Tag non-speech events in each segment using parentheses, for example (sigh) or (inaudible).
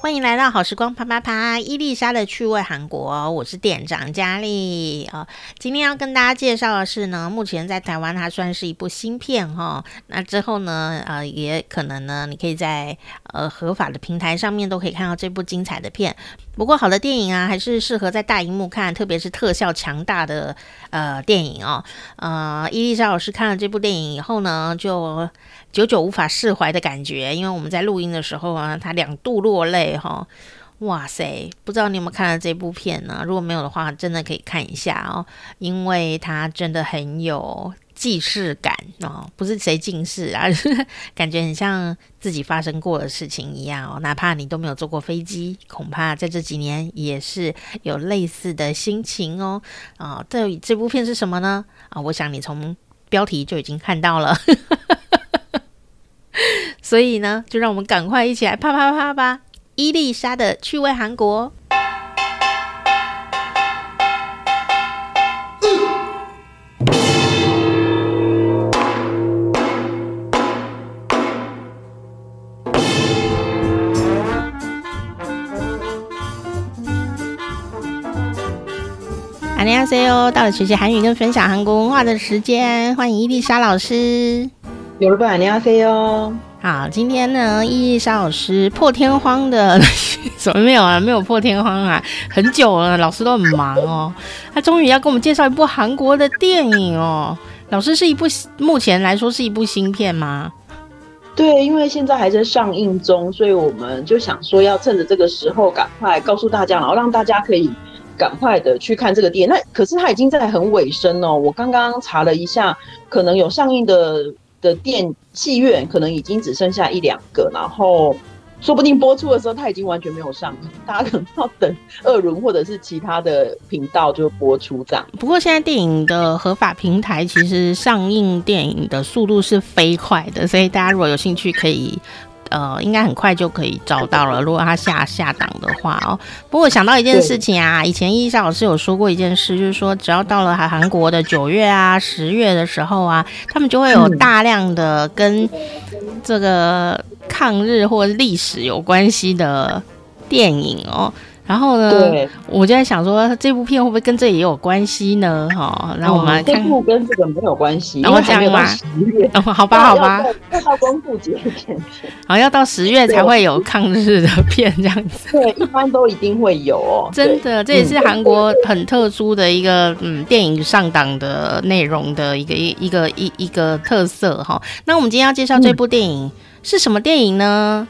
欢迎来到好时光啪啪啪，伊丽莎的趣味韩国，我是店长佳丽啊。今天要跟大家介绍的是呢，目前在台湾它算是一部新片哈。那之后呢，呃，也可能呢，你可以在呃合法的平台上面都可以看到这部精彩的片。不过，好的电影啊，还是适合在大荧幕看，特别是特效强大的呃电影哦。呃，伊丽莎老师看了这部电影以后呢，就久久无法释怀的感觉，因为我们在录音的时候啊，他两度落泪哈、哇塞，不知道你有没有看了这部片呢？如果没有的话，真的可以看一下哦，因为它真的很有既视感哦，不是谁近视啊，(laughs) 感觉很像自己发生过的事情一样哦。哪怕你都没有坐过飞机，恐怕在这几年也是有类似的心情哦。啊、哦，这这部片是什么呢？啊、我想你从标题就已经看到了。(laughs) 所以呢，就让我们赶快一起来啪啪啪吧！伊丽莎的趣味韩国。안녕하세요，到了学习韩语跟分享韩国文化的时间，欢迎伊丽莎老师。有了吧？안녕하세요。好，今天呢，伊丽莎老师破天荒的，(laughs) 怎么没有啊？没有破天荒啊，很久了，老师都很忙哦。他终于要给我们介绍一部韩国的电影哦。老师是一部目前来说是一部新片吗？对，因为现在还在上映中，所以我们就想说要趁着这个时候赶快告诉大家，然后让大家可以 赶快的去看这个电影。那可是它已经在很尾声哦。我刚刚查了一下，可能有上映的。的电戏院可能已经只剩下一两个，然后说不定播出的时候它已经完全没有上映，大家可能要等二轮或者是其他的频道就播出这样。不过现在电影的合法平台其实上映电影的速度是飞快的，所以大家如果有兴趣可以。呃，应该很快就可以找到了。如果他下下档的话哦。不过想到一件事情啊，以前伊莎老师有说过一件事，就是说只要到了韩韩国的九月啊、十月的时候啊，他们就会有大量的跟这个抗日或历史有关系的电影哦。然后呢，对我就在想说，这部片会不会跟这也有关系呢？哈，然后我们这部跟这个没有关系，然后这样吗？哦，好吧，好吧，要到光复节前，好，要到十月才会有抗日的片这样子。对，一般都一定会有哦。真的，这也是韩国很特殊的一个嗯电影上档的内容的一个一一个一一个特色哈。那我们今天要介绍这部电影是什么电影呢？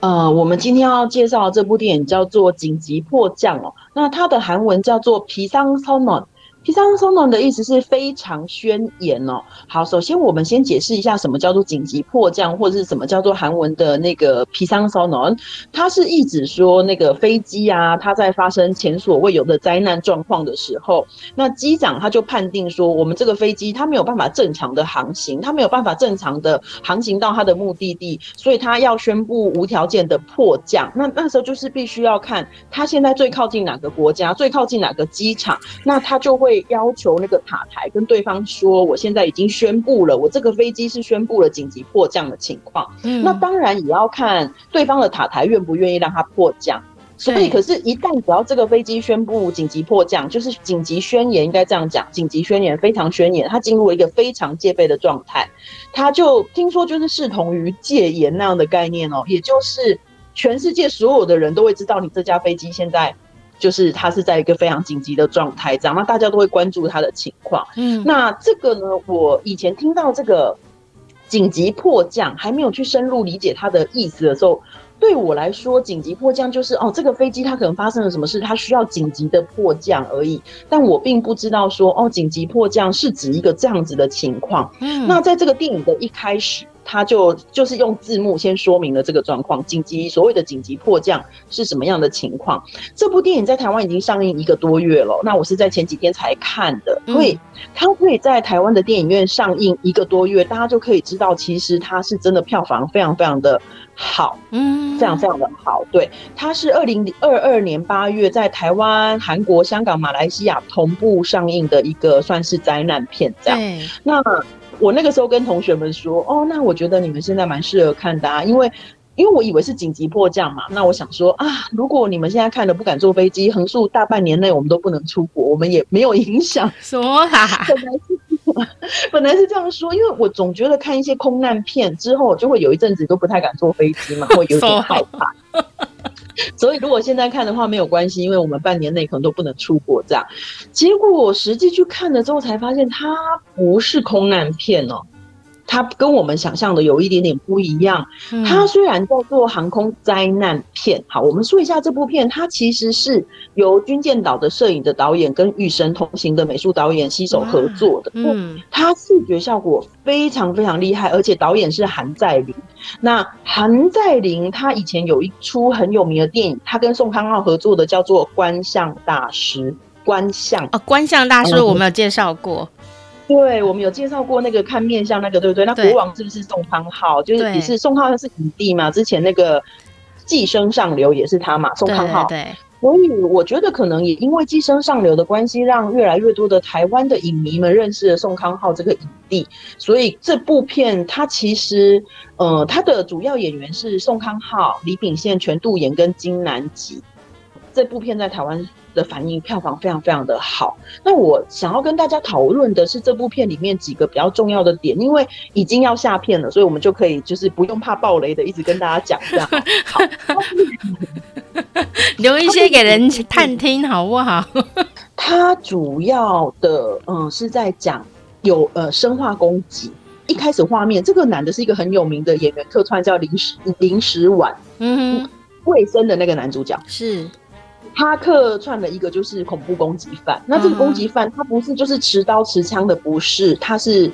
呃，我们今天要介绍这部电影叫做《紧急迫降》哦，那它的韩文叫做《皮桑超暖》。p i s a n s o n o 的意思是非常宣言哦。好，首先我们先解释一下什么叫做紧急迫降，或者是什么叫做韩文的那个 p i s a n s o n o 它是意指说那个飞机啊，它在发生前所未有的灾难状况的时候，那机长他就判定说，我们这个飞机它没有办法正常的航行，它没有办法正常的航行到它的目的地，所以它要宣布无条件的迫降。那那时候就是必须要看它现在最靠近哪个国家，最靠近哪个机场，那它就会。会要求那个塔台跟对方说，我现在已经宣布了，我这个飞机是宣布了紧急迫降的情况。嗯，那当然也要看对方的塔台愿不愿意让它迫降。所以，可是，一旦只要这个飞机宣布紧急迫降，就是紧急宣言，应该这样讲，紧急宣言非常宣言，它进入了一个非常戒备的状态。它就听说就是视同于戒严那样的概念哦，也就是全世界所有的人都会知道你这架飞机现在。就是他是在一个非常紧急的状态，这样，那大家都会关注他的情况。嗯，那这个呢，我以前听到这个紧急迫降，还没有去深入理解它的意思的时候，对我来说，紧急迫降就是哦，这个飞机它可能发生了什么事，它需要紧急的迫降而已。但我并不知道说哦，紧急迫降是指一个这样子的情况。嗯，那在这个电影的一开始。他就就是用字幕先说明了这个状况，紧急所谓的紧急迫降是什么样的情况。这部电影在台湾已经上映一个多月了，那我是在前几天才看的，所以它可以在台湾的电影院上映一个多月，大家就可以知道，其实它是真的票房非常非常的好，嗯，非常非常的好。对，它是二零二二年八月在台湾、韩国、香港、马来西亚同步上映的一个算是灾难片，这样。那我那个时候跟同学们说，哦，那我觉得你们现在蛮适合看的啊，因为。因为我以为是紧急迫降嘛，那我想说啊，如果你们现在看了不敢坐飞机，横竖大半年内我们都不能出国，我们也没有影响。什么啦？本来是 (laughs) 本来是这样说，因为我总觉得看一些空难片之后，就会有一阵子都不太敢坐飞机嘛，会有点 (laughs) 害怕。(laughs) 所以如果现在看的话没有关系，因为我们半年内可能都不能出国这样。结果我实际去看了之后才发现，它不是空难片哦。它跟我们想象的有一点点不一样。它虽然叫做航空灾难片，好，我们说一下这部片，它其实是由军舰岛的摄影的导演跟与神同行的美术导演携手合作的。嗯，它视觉效果非常非常厉害，而且导演是韩在林。那韩在林他以前有一出很有名的电影，他跟宋康昊合作的叫做《观象大师》。观相啊，观象大师我们有介绍过。对，我们有介绍过那个看面相那个，对不对？那国王是不是宋康昊？就是也是宋康昊是影帝嘛？之前那个《寄生上流》也是他嘛？宋康昊。对，所以我觉得可能也因为《寄生上流》的关系，让越来越多的台湾的影迷们认识了宋康昊这个影帝。所以这部片它其实，呃，它的主要演员是宋康昊、李秉宪、全度妍跟金南吉。这部片在台湾的反应票房非常非常的好。那我想要跟大家讨论的是这部片里面几个比较重要的点，因为已经要下片了，所以我们就可以就是不用怕暴雷的，一直跟大家讲这样。好，(laughs) 留一些给人探听好不好？它主要的嗯是在讲有呃生化攻击。一开始画面这个男的是一个很有名的演员客串，叫林时林时婉，嗯，卫生的那个男主角是。他客串了一个就是恐怖攻击犯，那这个攻击犯他不是就是持刀持枪的，不是，他是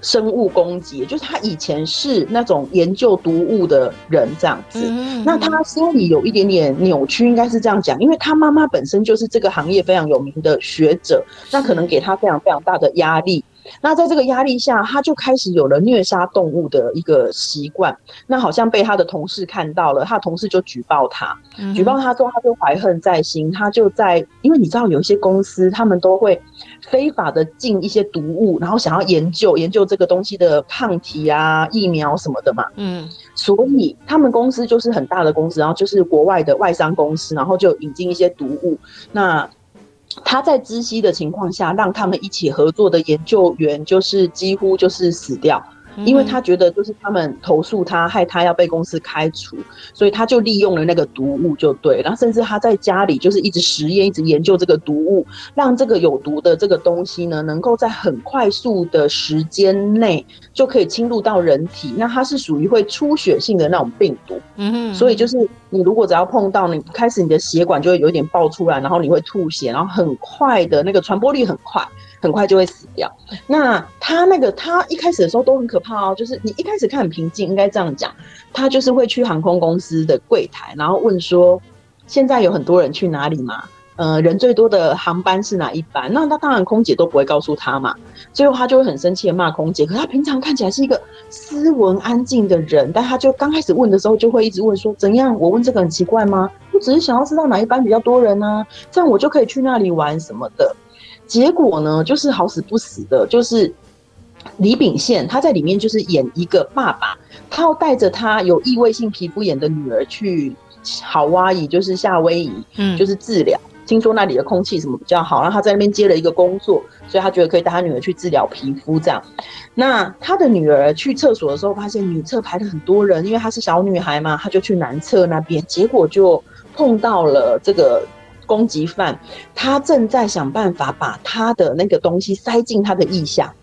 生物攻击，就是他以前是那种研究毒物的人这样子。那他心里有一点点扭曲，应该是这样讲，因为他妈妈本身就是这个行业非常有名的学者，那可能给他非常非常大的压力。那在这个压力下，他就开始有了虐杀动物的一个习惯。那好像被他的同事看到了，他的同事就举报他，举报他之后，他就怀恨在心。他就在，因为你知道有一些公司，他们都会非法的进一些毒物，然后想要研究研究这个东西的抗体啊、疫苗什么的嘛。嗯，所以他们公司就是很大的公司，然后就是国外的外商公司，然后就引进一些毒物。那他在知悉的情况下，让他们一起合作的研究员就是几乎就是死掉。因为他觉得就是他们投诉他，害他要被公司开除，所以他就利用了那个毒物就对，然后甚至他在家里就是一直实验，一直研究这个毒物，让这个有毒的这个东西呢，能够在很快速的时间内就可以侵入到人体。那它是属于会出血性的那种病毒，嗯哼，所以就是你如果只要碰到，你开始你的血管就会有一点爆出来，然后你会吐血，然后很快的那个传播力很快。很快就会死掉。那他那个，他一开始的时候都很可怕哦。就是你一开始看很平静，应该这样讲，他就是会去航空公司的柜台，然后问说：“现在有很多人去哪里吗？呃，人最多的航班是哪一班？”那他当然空姐都不会告诉他嘛。最后他就会很生气的骂空姐。可他平常看起来是一个斯文安静的人，但他就刚开始问的时候就会一直问说：“怎样？我问这个很奇怪吗？我只是想要知道哪一班比较多人呢？这样我就可以去那里玩什么的。”结果呢，就是好死不死的，就是李秉宪他在里面就是演一个爸爸，他要带着他有异位性皮肤炎的女儿去好哇伊，就是夏威夷，嗯，就是治疗。听说那里的空气什么比较好，然后他在那边接了一个工作，所以他觉得可以带他女儿去治疗皮肤这样。那他的女儿去厕所的时候，发现女厕排了很多人，因为她是小女孩嘛，她就去男厕那边，结果就碰到了这个。攻击犯，他正在想办法把他的那个东西塞进他的腋下，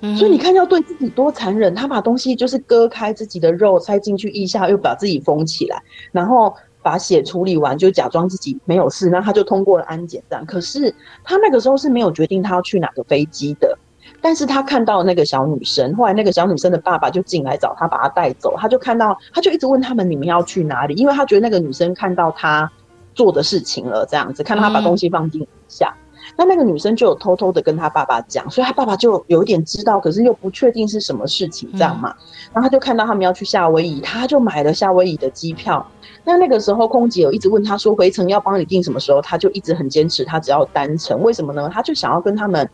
嗯，所以你看要对自己多残忍，他把东西就是割开自己的肉塞进去腋下，又把自己封起来，然后把血处理完，就假装自己没有事，那他就通过了安检站。可是他那个时候是没有决定他要去哪个飞机的，但是他看到那个小女生，后来那个小女生的爸爸就进来找他，把他带走，他就看到，他就一直问他们，你们要去哪里？因为他觉得那个女生看到他。做的事情了，这样子看到他把东西放进下，那、嗯、那个女生就有偷偷的跟他爸爸讲，所以他爸爸就有一点知道，可是又不确定是什么事情，这样嘛。嗯、然后他就看到他们要去夏威夷，他就买了夏威夷的机票。那那个时候空姐有一直问他说回程要帮你订什么时候，他就一直很坚持他只要单程，为什么呢？他就想要跟他们，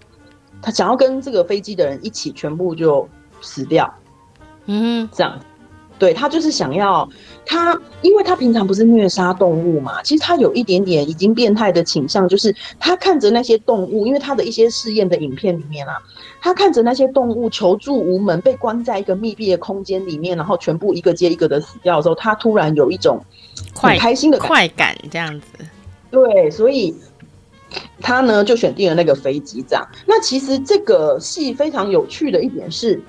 他想要跟这个飞机的人一起全部就死掉，嗯，这样。对，他就是想要他，因为他平常不是虐杀动物嘛，其实他有一点点已经变态的倾向，就是他看着那些动物，因为他的一些试验的影片里面啊，他看着那些动物求助无门，被关在一个密闭的空间里面，然后全部一个接一个的死掉的时候，他突然有一种很开心的快感，这样子。对，所以他呢就选定了那个飞机长。那其实这个戏非常有趣的一点是，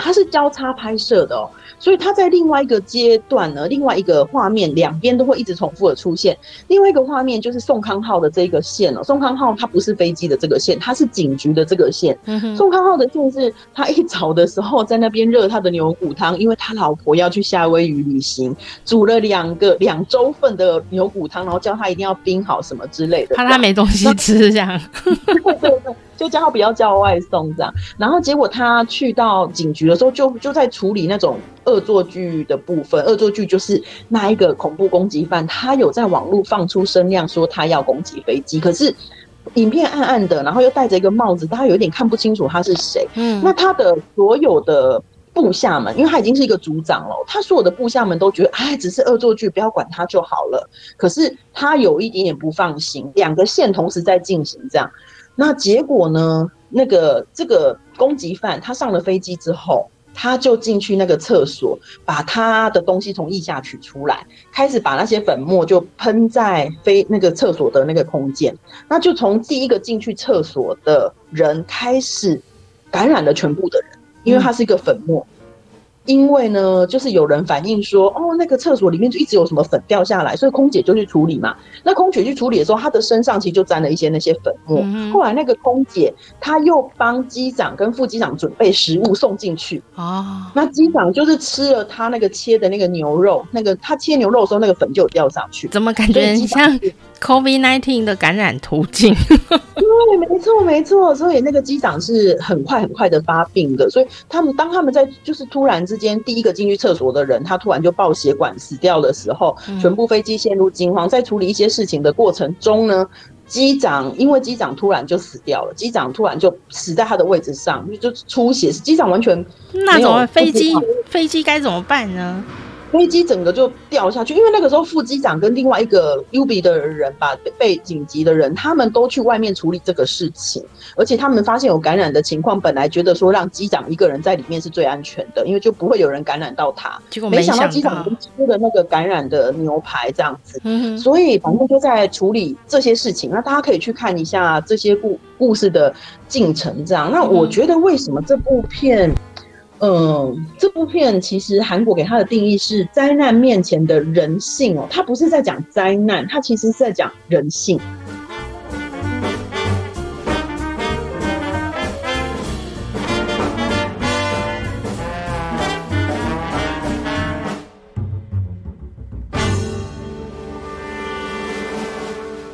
它是交叉拍摄的哦。所以它在另外一个阶段呢，另外一个画面两边都会一直重复的出现。另外一个画面就是宋康昊的这个线哦，宋康昊他不是飞机的这个线，他是警局的这个线。宋康昊的线是他一早的时候在那边热他的牛骨汤，因为他老婆要去夏威夷旅行，煮了两个两周份的牛骨汤，然后叫他一定要冰好什么之类的，怕他没东西吃这样。对对对。就叫他不要叫外送这样，然后结果他去到警局的时候就，就就在处理那种恶作剧的部分。恶作剧就是那一个恐怖攻击犯，他有在网络放出声量说他要攻击飞机，可是影片暗暗的，然后又戴着一个帽子，大家有点看不清楚他是谁。嗯，那他的所有的部下们，因为他已经是一个组长了，他所有的部下们都觉得，哎，只是恶作剧，不要管他就好了。可是他有一点点不放心，两个线同时在进行这样。那结果呢？那个这个攻击犯他上了飞机之后，他就进去那个厕所，把他的东西从腋下取出来，开始把那些粉末就喷在飞那个厕所的那个空间。那就从第一个进去厕所的人开始感染了全部的人，因为他是一个粉末。嗯因为呢，就是有人反映说，哦，那个厕所里面就一直有什么粉掉下来，所以空姐就去处理嘛。那空姐去处理的时候，她的身上其实就沾了一些那些粉末。嗯、后来那个空姐她又帮机长跟副机长准备食物送进去。哦，那机长就是吃了他那个切的那个牛肉，那个他切牛肉的时候，那个粉就有掉上去。怎么感觉很像 COVID-19 的感染途径？(laughs) 对，没错没错。所以那个机长是很快很快的发病的。所以他们当他们在就是突然之间第一个进去厕所的人，他突然就爆血管死掉的时候，全部飞机陷入惊慌。在处理一些事情的过程中呢，机长因为机长突然就死掉了，机长突然就死在他的位置上，就出血。机长完全那种飞机飞机该怎么办呢？飞机整个就掉下去，因为那个时候副机长跟另外一个 UB 的人吧，被紧急的人，他们都去外面处理这个事情，而且他们发现有感染的情况，本来觉得说让机长一个人在里面是最安全的，因为就不会有人感染到他。结果没想到机长已经吃了那个感染的牛排这样子，所以反正就在处理这些事情。那大家可以去看一下这些故故事的进程，这样。那我觉得为什么这部片？嗯，这部片其实韩国给它的定义是灾难面前的人性哦，它不是在讲灾难，它其实是在讲人性。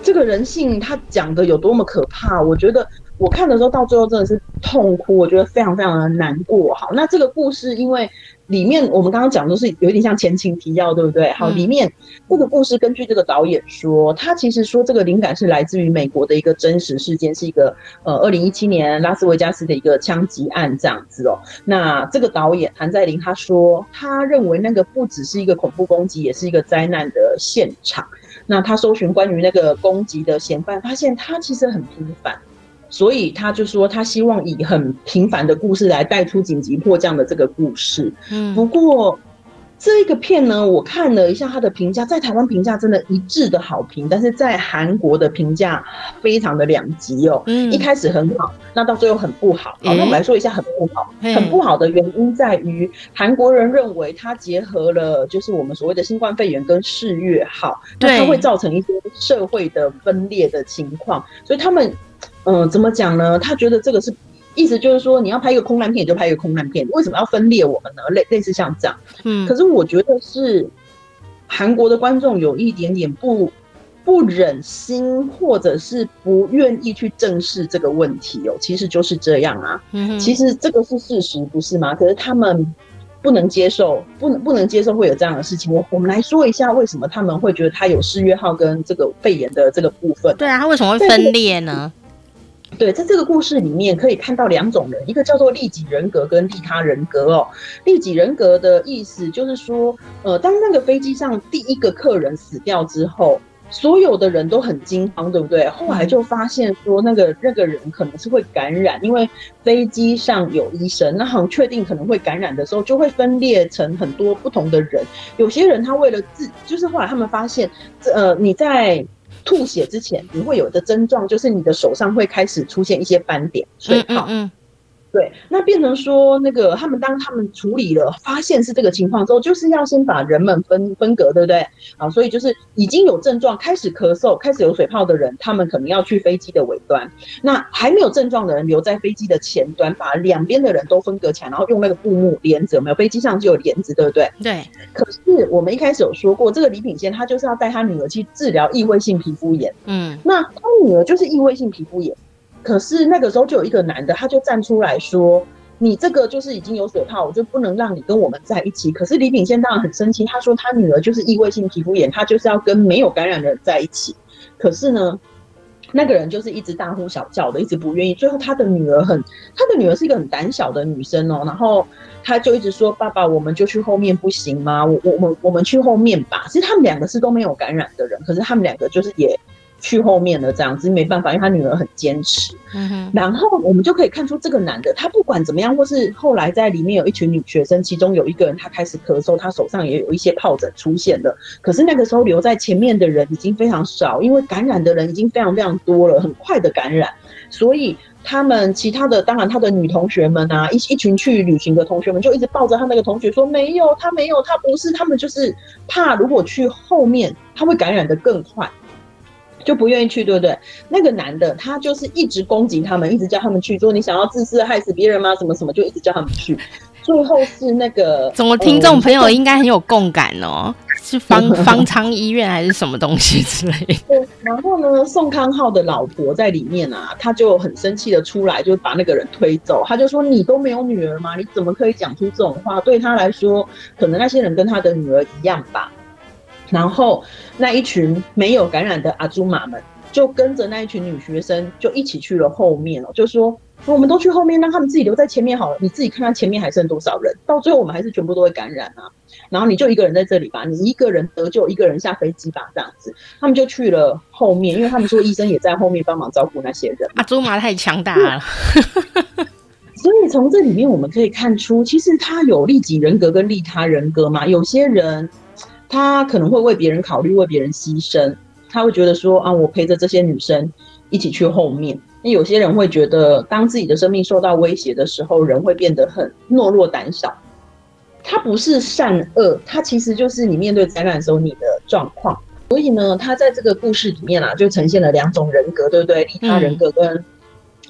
这个人性他讲的有多么可怕？我觉得。我看的时候，到最后真的是痛哭，我觉得非常非常的难过。好，那这个故事，因为里面我们刚刚讲的都是有点像前情提要，对不对？好，里面这个故事根据这个导演说，他其实说这个灵感是来自于美国的一个真实事件，是一个呃二零一七年拉斯维加斯的一个枪击案这样子哦。那这个导演韩在林他说，他认为那个不只是一个恐怖攻击，也是一个灾难的现场。那他搜寻关于那个攻击的嫌犯，发现他其实很平凡。所以他就说，他希望以很平凡的故事来带出紧急迫降的这个故事。嗯，不过这个片呢，我看了一下他的评价，在台湾评价真的一致的好评，但是在韩国的评价非常的两极哦。嗯，一开始很好，那到最后很不好。好，那我们来说一下很不好。很不好的原因在于，韩国人认为它结合了就是我们所谓的新冠肺炎跟世越号，那它会造成一些社会的分裂的情况，所以他们。嗯，怎么讲呢？他觉得这个是意思，就是说你要拍一个空难片，就拍一个空难片，为什么要分裂我们呢？类类似像这样，嗯，可是我觉得是韩国的观众有一点点不不忍心，或者是不愿意去正视这个问题哦。其实就是这样啊，嗯，其实这个是事实，不是吗？可是他们不能接受，不能不能接受会有这样的事情。我我们来说一下，为什么他们会觉得他有失约号跟这个肺炎的这个部分？对啊，他为什么会分裂呢？对，在这个故事里面可以看到两种人，一个叫做利己人格跟利他人格哦。利己人格的意思就是说，呃，当那个飞机上第一个客人死掉之后。所有的人都很惊慌，对不对？后来就发现说，那个那个人可能是会感染，因为飞机上有医生，那很确定可能会感染的时候，就会分裂成很多不同的人。有些人他为了自，就是后来他们发现，呃，你在吐血之前，你会有的症状就是你的手上会开始出现一些斑点、水泡。嗯嗯嗯对，那变成说那个他们当他们处理了，发现是这个情况之后，就是要先把人们分分隔，对不对？啊，所以就是已经有症状，开始咳嗽，开始有水泡的人，他们可能要去飞机的尾端；那还没有症状的人留在飞机的前端，把两边的人都分隔起来，然后用那个布幕帘子，有没有？飞机上就有帘子，对不对？对。可是我们一开始有说过，这个李品仙他就是要带他女儿去治疗异位性皮肤炎。嗯，那他女儿就是异位性皮肤炎。可是那个时候就有一个男的，他就站出来说：“你这个就是已经有水泡，我就不能让你跟我们在一起。”可是李秉宪当然很生气，他说他女儿就是异位性皮肤炎，他就是要跟没有感染的人在一起。可是呢，那个人就是一直大呼小叫的，一直不愿意。最后他的女儿很，他的女儿是一个很胆小的女生哦，然后他就一直说：“爸爸，我们就去后面不行吗？我我我我们去后面吧。”其实他们两个是都没有感染的人，可是他们两个就是也。去后面了，这样子没办法，因为他女儿很坚持。嗯。然后我们就可以看出，这个男的他不管怎么样，或是后来在里面有一群女学生，其中有一个人他开始咳嗽，他手上也有一些疱疹出现了。可是那个时候留在前面的人已经非常少，因为感染的人已经非常非常多了，很快的感染。所以他们其他的，当然他的女同学们啊，一一群去旅行的同学们就一直抱着他那个同学说：“没有，他没有，他不是。”他们就是怕如果去后面，他会感染的更快。就不愿意去，对不对？那个男的他就是一直攻击他们，一直叫他们去，说你想要自私害死别人吗？什么什么，就一直叫他们去。最后是那个，怎么听众朋友应该很有共感哦？是方 (laughs) 方舱医院还是什么东西之类的？对。然后呢，宋康昊的老婆在里面啊，他就很生气的出来，就把那个人推走。他就说：“你都没有女儿吗？你怎么可以讲出这种话？对他来说，可能那些人跟他的女儿一样吧。”然后那一群没有感染的阿祖玛们，就跟着那一群女学生，就一起去了后面哦。就说我们都去后面，让他们自己留在前面好了。你自己看看前面还剩多少人，到最后我们还是全部都会感染啊。然后你就一个人在这里吧，你一个人得救，一个人下飞机吧，这样子。他们就去了后面，因为他们说医生也在后面帮忙照顾那些人。阿祖玛太强大了，(laughs) 所以从这里面我们可以看出，其实他有利己人格跟利他人格嘛。有些人。他可能会为别人考虑，为别人牺牲。他会觉得说啊，我陪着这些女生一起去后面。那有些人会觉得，当自己的生命受到威胁的时候，人会变得很懦弱、胆小。他不是善恶，他其实就是你面对灾难的时候你的状况。所以呢，他在这个故事里面啊，就呈现了两种人格，对不对？利他人格跟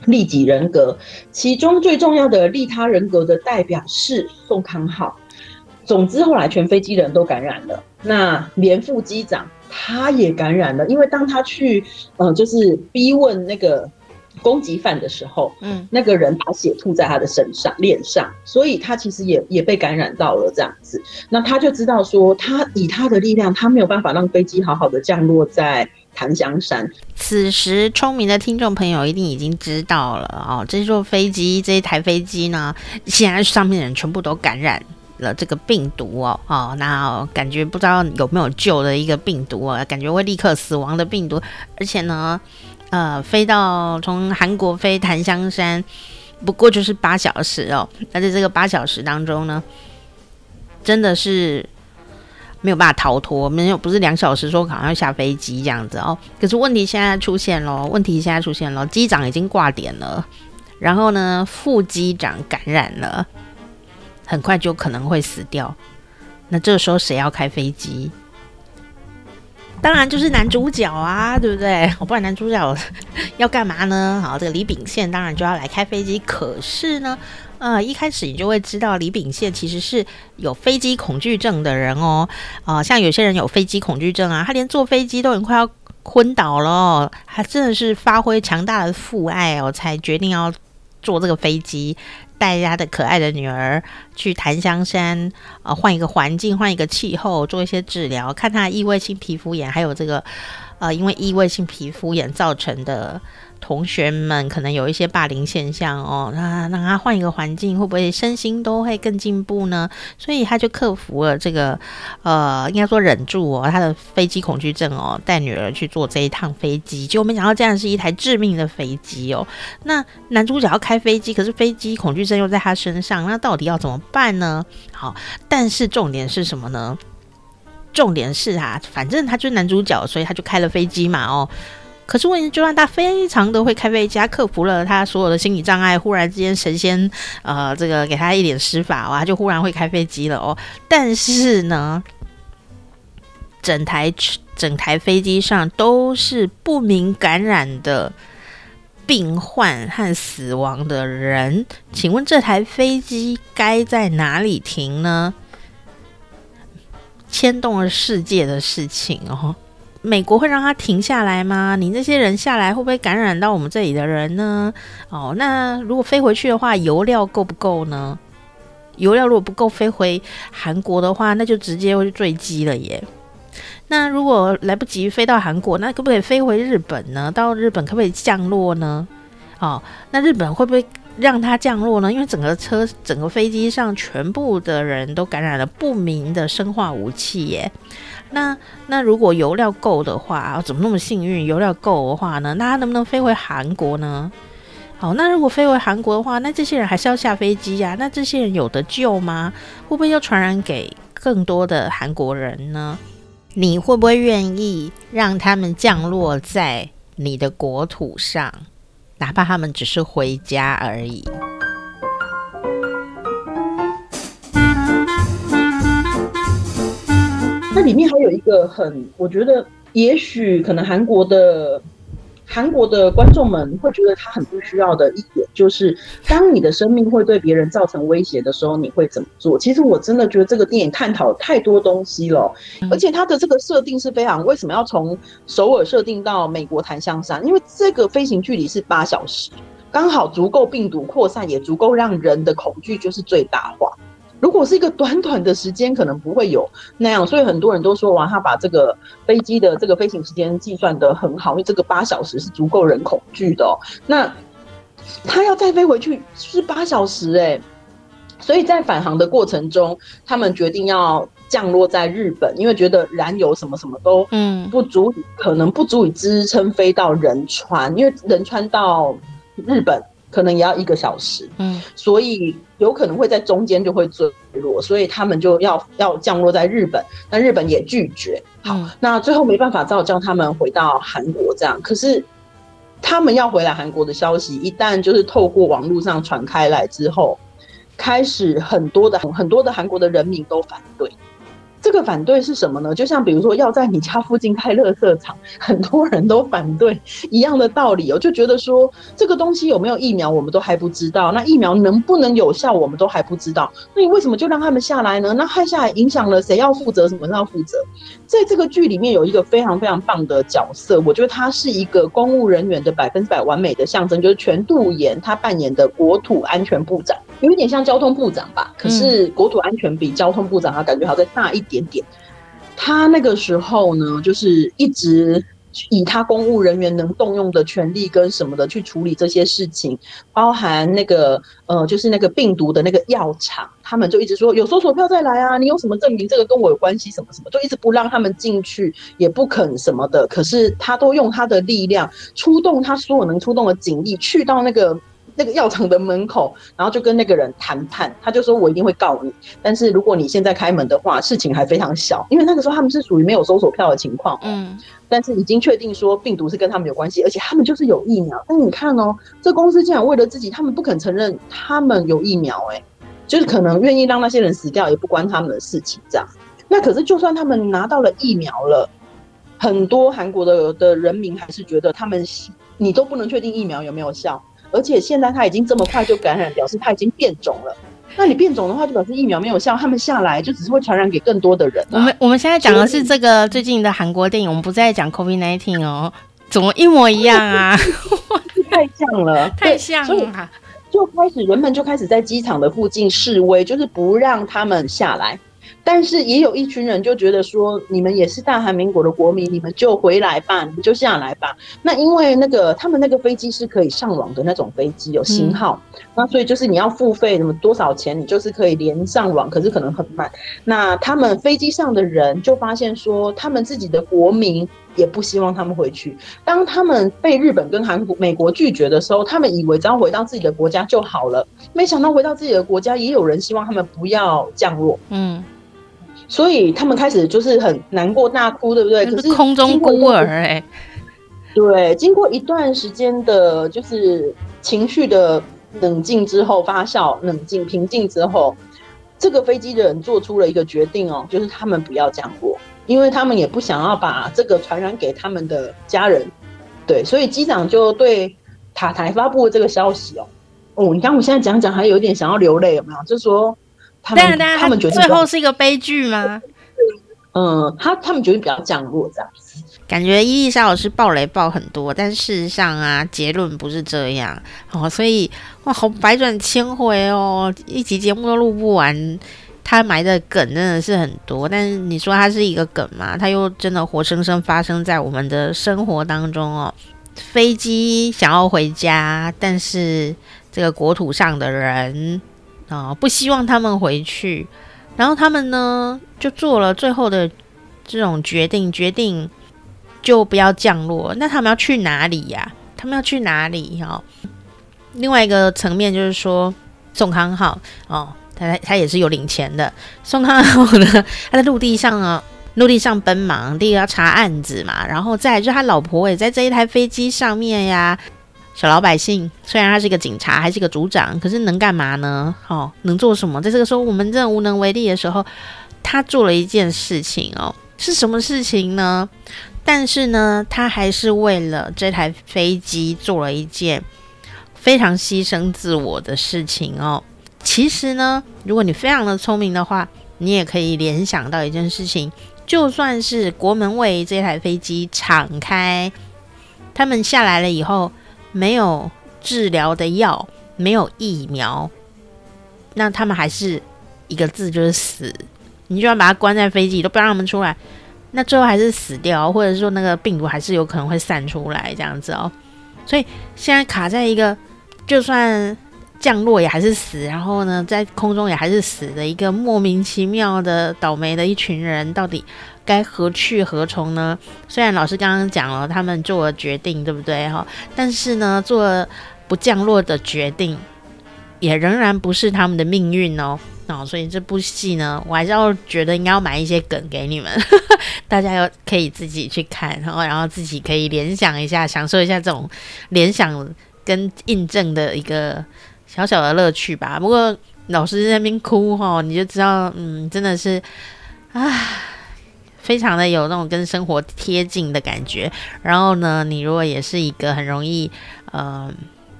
利己人格。其中最重要的利他人格的代表是宋康昊。总之，后来全飞机的人都感染了，那连副机长他也感染了，因为当他去，呃，就是逼问那个攻击犯的时候，嗯，那个人把血吐在他的身上、脸上，所以他其实也也被感染到了这样子。那他就知道说，他以他的力量，他没有办法让飞机好好的降落在檀香山。此时，聪明的听众朋友一定已经知道了哦，这座飞机这一台飞机呢，现在上面的人全部都感染了这个病毒哦，哦，那感觉不知道有没有救的一个病毒哦，感觉会立刻死亡的病毒，而且呢，呃，飞到从韩国飞檀香山，不过就是八小时哦，那在这个八小时当中呢，真的是没有办法逃脱，没有不是两小时说好像要下飞机这样子哦，可是问题现在出现了，问题现在出现了，机长已经挂点了，然后呢，副机长感染了。很快就可能会死掉，那这时候谁要开飞机？当然就是男主角啊，对不对？我 (laughs) 不然男主角要干嘛呢？好，这个李秉宪当然就要来开飞机。可是呢，呃，一开始你就会知道李秉宪其实是有飞机恐惧症的人哦。啊、像有些人有飞机恐惧症啊，他连坐飞机都很快要昏倒了，他真的是发挥强大的父爱哦，才决定要坐这个飞机。带他的可爱的女儿去檀香山，呃，换一个环境，换一个气候，做一些治疗，看他异位性皮肤炎，还有这个呃，因为异位性皮肤炎造成的。同学们可能有一些霸凌现象哦，那让他换一个环境，会不会身心都会更进步呢？所以他就克服了这个，呃，应该说忍住哦，他的飞机恐惧症哦，带女儿去坐这一趟飞机，结果没想到这样是一台致命的飞机哦。那男主角要开飞机，可是飞机恐惧症又在他身上，那到底要怎么办呢？好，但是重点是什么呢？重点是啊，反正他就是男主角，所以他就开了飞机嘛哦。可是问题，就算他非常的会开飞机，他克服了他所有的心理障碍，忽然之间神仙呃，这个给他一点施法哇，他就忽然会开飞机了哦。但是呢，整台整台飞机上都是不明感染的病患和死亡的人，请问这台飞机该在哪里停呢？牵动了世界的事情哦。美国会让他停下来吗？你这些人下来会不会感染到我们这里的人呢？哦，那如果飞回去的话，油料够不够呢？油料如果不够，飞回韩国的话，那就直接会坠机了耶。那如果来不及飞到韩国，那可不可以飞回日本呢？到日本可不可以降落呢？哦，那日本会不会让他降落呢？因为整个车、整个飞机上全部的人都感染了不明的生化武器耶。那那如果油料够的话，怎么那么幸运？油料够的话呢？那他能不能飞回韩国呢？好，那如果飞回韩国的话，那这些人还是要下飞机呀？那这些人有得救吗？会不会又传染给更多的韩国人呢？你会不会愿意让他们降落在你的国土上，哪怕他们只是回家而已？那里面还有一个很，我觉得也许可能韩国的韩国的观众们会觉得他很不需要的一点，就是当你的生命会对别人造成威胁的时候，你会怎么做？其实我真的觉得这个电影探讨太多东西了，而且它的这个设定是非常，为什么要从首尔设定到美国檀香山？因为这个飞行距离是八小时，刚好足够病毒扩散，也足够让人的恐惧就是最大化。如果是一个短短的时间，可能不会有那样，所以很多人都说哇，他把这个飞机的这个飞行时间计算的很好，因为这个八小时是足够人恐惧的喔。那他要再飞回去是八小时欸，所以在返航的过程中，他们决定要降落在日本，因为觉得燃油什么什么都嗯不足以，可能不足以支撑飞到仁川，因为仁川到日本。可能也要一个小时，嗯，所以有可能会在中间就会坠落，所以他们就要要降落在日本，但日本也拒绝。好，那最后没办法，只好叫他们回到韩国这样。可是他们要回来韩国的消息，一旦就是透过网络上传开来之后，开始很多的很多的韩国的人民都反对。这个反对是什么呢？就像比如说要在你家附近开乐色场，(laughs) 很多人都反对一样的道理。哦就觉得说，这个东西有没有疫苗，我们都还不知道。那疫苗能不能有效，我们都还不知道。那你为什么就让他们下来呢？那害下来影响了谁要负责？什么要负责？在这个剧里面有一个非常非常棒的角色，我觉得他是一个公务人员的百分之百完美的象征，就是全度妍他扮演的国土安全部长。有一点像交通部长吧，可是国土安全比交通部长他感觉还要再大一点点点。他那个时候呢，就是一直以他公务人员能动用的权力跟什么的去处理这些事情，包含那个呃，就是那个病毒的那个药厂，他们就一直说有搜索票再来啊，你有什么证明这个跟我有关系？什么什么，就一直不让他们进去，也不肯什么的。可是他都用他的力量，出动他所有能出动的警力，去到那个。那个药厂的门口，然后就跟那个人谈判，他就说：“我一定会告你，但是如果你现在开门的话，事情还非常小，因为那个时候他们是属于没有搜索票的情况，嗯，但是已经确定说病毒是跟他们有关系，而且他们就是有疫苗。但是你看哦，这公司竟然为了自己，他们不肯承认他们有疫苗，欸，哎，就是可能愿意让那些人死掉，也不关他们的事情，这样。那可是就算他们拿到了疫苗了，很多韩国的的人民还是觉得他们，你都不能确定疫苗有没有效。”而且现在他已经这么快就感染，表示他已经变种了。那你变种的话，就表示疫苗没有效，他们下来就只是会传染给更多的人啊。我们我们现在讲的是这个最近的韩国电影，我们不是在讲 COVID-19 哦，怎么一模一样啊？(laughs) 太像了，(laughs) 太像了。就开始人们就开始在机场的附近示威，就是不让他们下来。但是也有一群人就觉得说，你们也是大韩民国的国民，你们就回来吧，你们就下来吧。那因为那个他们那个飞机是可以上网的那种飞机，有型号，嗯、那所以就是你要付费，那么多少钱，你就是可以连上网，可是可能很慢。那他们飞机上的人就发现说，他们自己的国民也不希望他们回去。当他们被日本跟韩国、美国拒绝的时候，他们以为只要回到自己的国家就好了，没想到回到自己的国家，也有人希望他们不要降落。嗯。所以他们开始就是很难过大哭，对不对？可是空中孤儿哎，对，经过一段时间的，就是情绪的冷静之后，发酵、冷静、平静之后，这个飞机的人做出了一个决定哦，就是他们不要降落，因为他们也不想要把这个传染给他们的家人。对，所以机长就对塔台发布了这个消息哦。哦，你看我现在讲讲，还有点想要流泪，有没有？就是说。对啊，对啊，他们觉得最后是一个悲剧吗？嗯，他他们决定比较降落这样子。感觉伊丽莎老师爆雷爆很多，但事实上啊，结论不是这样哦。所以哇，好百转千回哦，一集节目都录不完。他埋的梗真的是很多，但是你说他是一个梗嘛？他又真的活生生发生在我们的生活当中哦。飞机想要回家，但是这个国土上的人。啊、哦，不希望他们回去，然后他们呢就做了最后的这种决定，决定就不要降落。那他们要去哪里呀、他们要去哪里？哦，另外一个层面就是说，宋康昊哦，他他也是有领钱的。宋康昊呢，他在陆地上啊，陆地上奔忙，第一个要查案子嘛，然后再就是他老婆也在这一台飞机上面呀。小老百姓虽然他是一个警察，还是一个组长，可是能干嘛呢？哦，能做什么？在这个时候，我们真的无能为力的时候，他做了一件事情哦，是什么事情呢？但是呢，他还是为了这台飞机做了一件非常牺牲自我的事情哦。其实呢，如果你非常的聪明的话，你也可以联想到一件事情，就算是国门卫这台飞机敞开，他们下来了以后。没有治疗的药，没有疫苗，那他们还是一个字，就是死。你就要把他关在飞机，都不让他们出来，那最后还是死掉，或者说那个病毒还是有可能会散出来，这样子哦。所以现在卡在一个，就算降落也还是死，然后呢，在空中也还是死的一个莫名其妙的倒霉的一群人，到底该何去何从呢？虽然老师刚刚讲了，他们做了决定，对不对哈？但是呢，做了不降落的决定，也仍然不是他们的命运哦。哦，所以这部戏呢，我还是要觉得应该要买一些梗给你们，(laughs) 大家要可以自己去看，然后然后自己可以联想一下，享受一下这种联想跟印证的一个小小的乐趣吧。不过老师在那边哭哈，你就知道，嗯，真的是，唉。非常的有那种跟生活贴近的感觉，然后呢，你如果也是一个很容易呃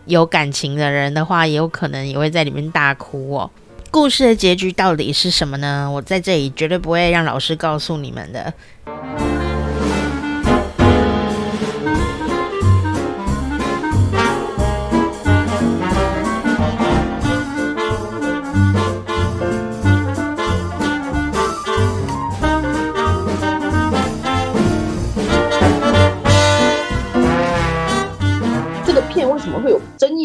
有感情的人的话，也有可能也会在里面大哭哦。故事的结局到底是什么呢？我在这里绝对不会让老师告诉你们的。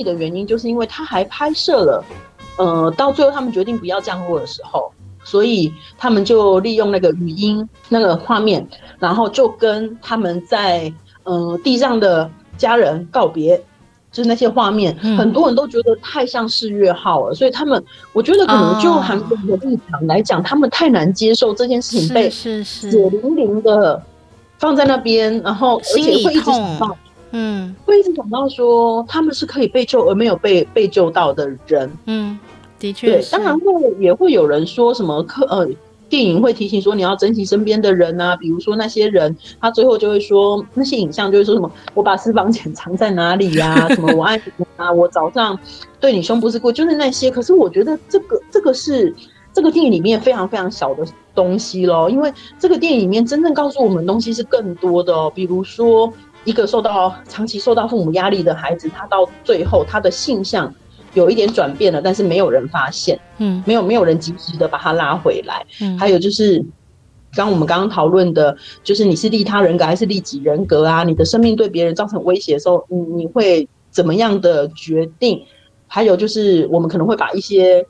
的原因就是因为他还拍摄了，呃，到最后他们决定不要降落的时候，所以他们就利用那个语音那个画面，然后就跟他们在呃地上的家人告别，就是那些画面，嗯、很多人都觉得太像是四月号了，所以他们我觉得可能就韩国的立场来讲，他们太难接受这件事情被血淋淋的放在那边，然后而且会一直想到。嗯，会一直讲到说他们是可以被救而没有被被救到的人。嗯，的确，对，当然会也会有人说什么课呃，电影会提醒说你要珍惜身边的人啊，比如说那些人，他最后就会说那些影像就会说什么我把私房钱藏在哪里呀、啊，(laughs) 什么我爱你啊，我早上对你胸部是过，就是那些。可是我觉得这个这个是这个电影里面非常非常小的东西咯，因为这个电影里面真正告诉我们东西是更多的哦，比如说。一个受到长期受到父母压力的孩子，他到最后他的性向有一点转变了，但是没有人发现，嗯，没有没有人及时的把他拉回来。嗯，还有就是，刚刚我们刚刚讨论的，就是你是利他人格还是利己人格啊？你的生命对别人造成威胁的时候，你你会怎么样的决定？还有就是，我们可能会把一些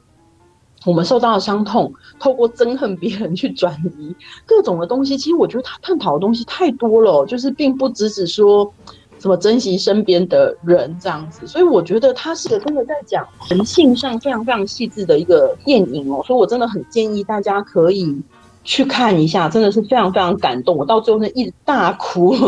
我们受到的伤痛，透过憎恨别人去转移各种的东西。其实我觉得他探讨的东西太多了，就是并不只是说。怎么珍惜身边的人这样子，所以我觉得它是个真的在讲人性上非常非常细致的一个电影哦，所以我真的很建议大家可以去看一下，真的是非常非常感动，我到最后呢一直大哭。(laughs)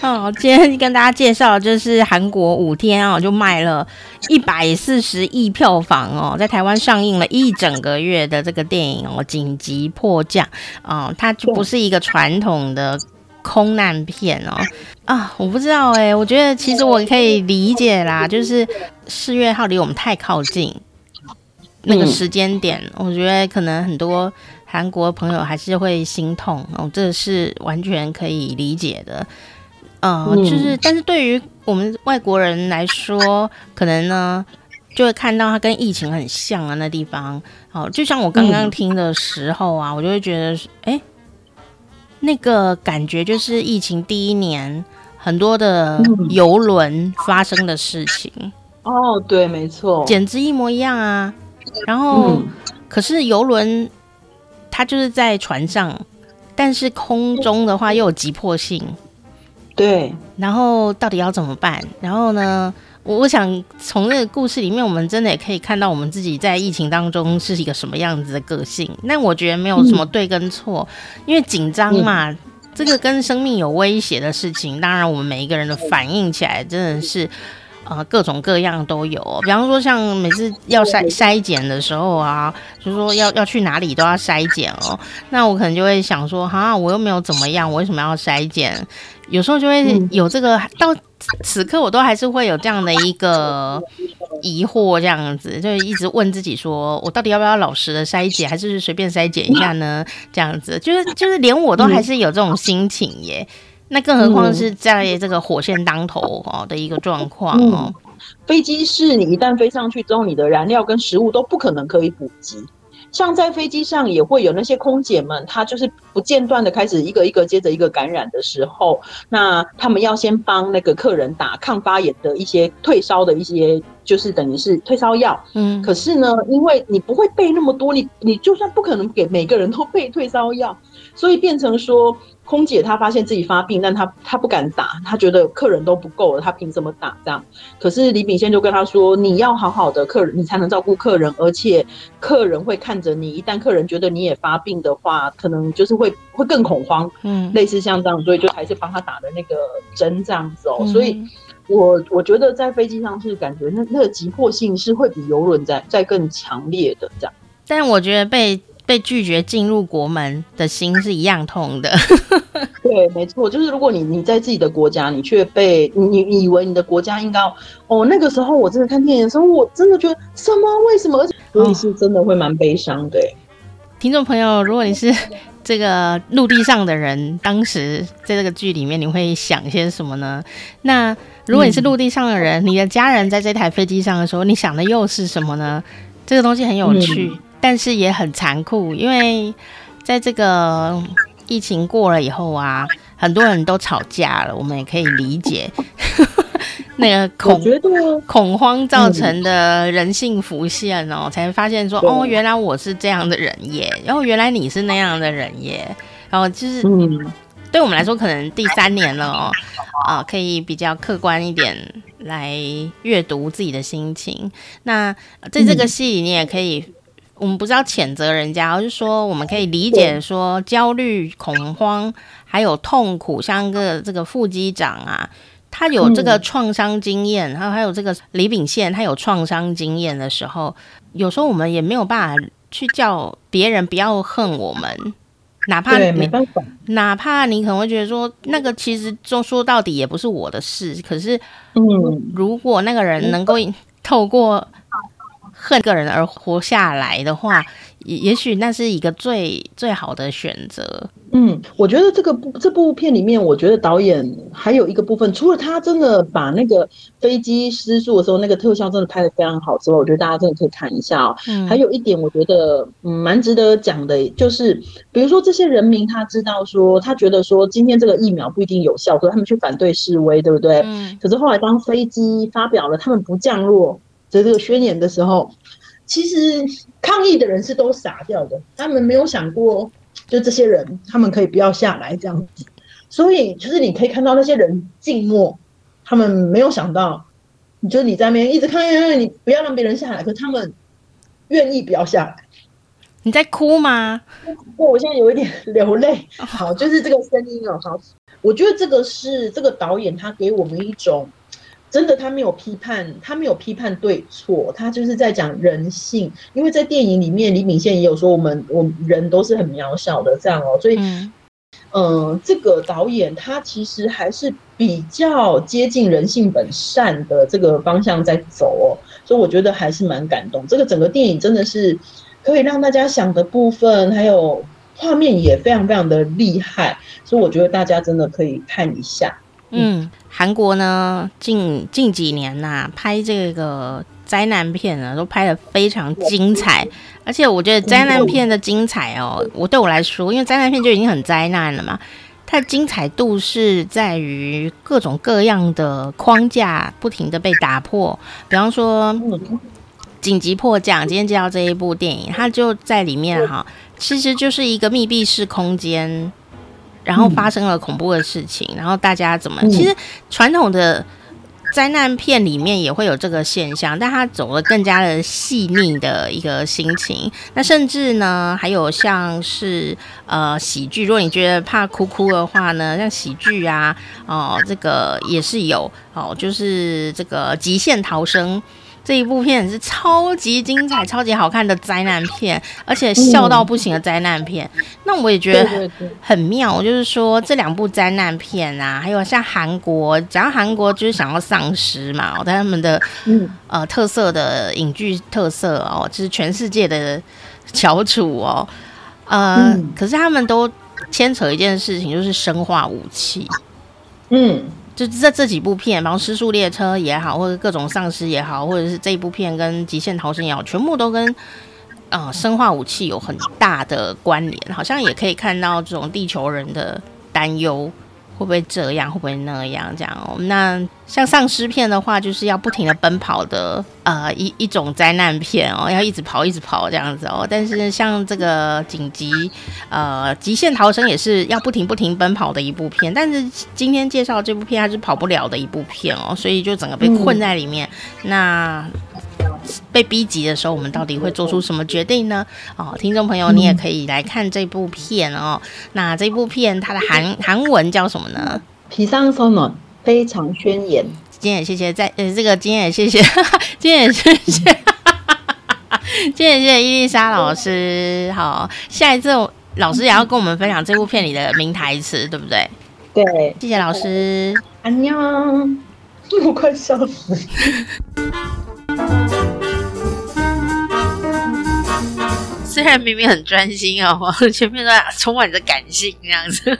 哦，今天跟大家介绍就是韩国五天哦，就卖了一百四十亿票房哦，在台湾上映了一整个月的这个电影哦，紧急迫降哦，它就不是一个传统的。空难片哦啊，我不知道哎、欸，我觉得其实我可以理解啦，就是四月号离我们太靠近那个时间点，嗯，我觉得可能很多韩国朋友还是会心痛哦，这是完全可以理解的。呃、嗯，就是但是对于我们外国人来说，可能呢就会看到它跟疫情很像啊那地方。哦，就像我刚刚听的时候啊，嗯、我就会觉得哎。欸那个感觉就是疫情第一年很多的游轮发生的事情、嗯、哦，对，没错，简直一模一样啊。然后，嗯、可是游轮它就是在船上，但是空中的话又有急迫性，对。然后到底要怎么办？然后呢？我我想从这个故事里面，我们真的也可以看到我们自己在疫情当中是一个什么样子的个性。那我觉得没有什么对跟错，嗯、因为紧张嘛、嗯，这个跟生命有威胁的事情，当然我们每一个人的反应起来真的是呃各种各样都有。比方说，像每次要筛筛检的时候啊，就是说要要去哪里都要筛检哦。那我可能就会想说，哈，我又没有怎么样，我为什么要筛检？有时候就会有这个到。此刻我都还是会有这样的一个疑惑，这样子就一直问自己说，我到底要不要老实的筛检，还是随便筛检一下呢？这样子就是就是连我都还是有这种心情耶。那更何况是在这个火线当头哦的一个状况哦。飞机是你一旦飞上去之后，你的燃料跟食物都不可能可以补给。像在飞机上也会有那些空姐们，她就是不间断的开始一个一个接着一个感染的时候，那他们要先帮那个客人打抗发炎的一些退烧的一些，就是等于是退烧药。嗯，可是呢，因为你不会备那么多，你你就算不可能给每个人都备退烧药，所以变成说。空姐她发现自己发病，但她她不敢打，她觉得客人都不够了，她凭什么打这样？可是李秉宪就跟她说：“你要好好的客人，你才能照顾客人，而且客人会看着你。一旦客人觉得你也发病的话，可能就是会会更恐慌。嗯，类似像这样，所以就还是帮他打的那个针这样子哦。嗯、所以我我觉得在飞机上是感觉那那个急迫性是会比游轮在在更强烈的这样。但我觉得被。被拒绝进入国门的心是一样痛的。(laughs) 对，没错，就是如果你你在自己的国家，你却被你你以为你的国家应该哦，那个时候我真的看电影的时候，我真的觉得什么？为什么？而且所以是真的会蛮悲伤的。听众朋友，如果你是这个陆地上的人，当时在这个剧里面，你会想些什么呢？那如果你是陆地上的人，嗯，你的家人在这台飞机上的时候，你想的又是什么呢？这个东西很有趣。嗯但是也很残酷，因为在这个疫情过了以后啊，很多人都吵架了，我们也可以理解。(laughs) 那个恐恐慌造成的人性浮现哦，才发现说哦，原来我是这样的人耶，然后原来你是那样的人耶，然后就是对我们来说，可能第三年了哦，啊，可以比较客观一点来阅读自己的心情。那在这个戏里，你也可以。我们不是要谴责人家，而是说我们可以理解说焦虑、恐慌还有痛苦，像个这个副机长啊，他有这个创伤经验，然后还有这个李秉宪，他有创伤经验的时候，有时候我们也没有办法去叫别人不要恨我们，哪怕你哪怕你可能会觉得说那个其实就说到底也不是我的事，可是嗯，如果那个人能够透过。恨个人而活下来的话，也也许那是一个最最好的选择。嗯，我觉得这个部这部片里面，我觉得导演还有一个部分，除了他真的把那个飞机失速的时候那个特效真的拍的非常好之外，我觉得大家真的可以看一下哦。嗯，还有一点我觉得嗯蛮值得讲的，就是比如说这些人民他知道说，他觉得说今天这个疫苗不一定有效，所以他们去反对示威，对不对？嗯。可是后来当飞机发表了他们不降落的这个宣言的时候，其实抗议的人是都傻掉的，他们没有想过。就这些人，他们可以不要下来这样子，所以就是你可以看到那些人静默，他们没有想到，就是你在那边一直看，你不要让别人下来，可他们愿意不要下来。你在哭吗？不，(laughs) 我现在有一点流泪。好，就是这个声音哦，好，我觉得这个是这个导演他给我们一种。真的，他没有批判，他没有批判对错，他就是在讲人性。因为在电影里面，李秉宪也有说，我们我们人都是很渺小的这样哦。所以，嗯、呃，这个导演他其实还是比较接近人性本善的这个方向在走哦。所以我觉得还是蛮感动。这个整个电影真的是可以让大家想的部分，还有画面也非常非常的厉害。所以我觉得大家真的可以看一下。嗯，韩国呢，近近几年呐、拍这个灾难片呢，都拍得非常精彩。而且我觉得灾难片的精彩哦，我对我来说，因为灾难片就已经很灾难了嘛，它的精彩度是在于各种各样的框架不停地被打破。比方说，紧急迫降，今天介绍这一部电影，它就在里面哈，其实就是一个密闭式空间。然后发生了恐怖的事情，嗯、然后大家怎么？其实传统的灾难片里面也会有这个现象，但它走了更加的细腻的一个心情。那甚至呢，还有像是呃喜剧，如果你觉得怕哭哭的话呢，像喜剧啊，哦，这个也是有哦，就是这个极限逃生。这一部片是超级精彩、超级好看的灾难片，而且笑到不行的灾难片。嗯、那我也觉得很妙，就是说这两部灾难片啊，还有像韩国，讲到韩国就是想要丧尸嘛，但他们的、嗯、呃特色的影剧特色哦，就是全世界的翘楚哦，呃，嗯、可是他们都牵扯一件事情，就是生化武器，嗯。就这这几部片，然后《失速列车》也好，或者各种丧尸也好，或者是这一部片跟《极限逃生》也好，全部都跟啊生化武器有很大的关联，好像也可以看到这种地球人的担忧。会不会这样？会不会那样？这样哦。那像丧尸片的话，就是要不停的奔跑的，呃，一一种灾难片哦，要一直跑，一直跑这样子哦。(laughs) 但是像这个紧急，呃，极限逃生也是要不停不停奔跑的一部片。但是今天介绍这部片，它是跑不了的一部片哦，所以就整个被困在里面。嗯、那。被逼急的时候，我们到底会做出什么决定呢？哦，听众朋友，你也可以来看这部片哦。嗯、那这部片它的韩韩文叫什么呢？皮桑선언非常宣言。今天也谢谢在呃这个今天也谢谢，(laughs) 今天也谢谢，(laughs) 今天也谢谢伊丽莎老师。好，下一次老师也要跟我们分享这部片里的名台词，对不对？对，谢谢老师。安妞，我快笑死。虽然明明很专心哦，前面 (laughs) 都充满着感性这样子，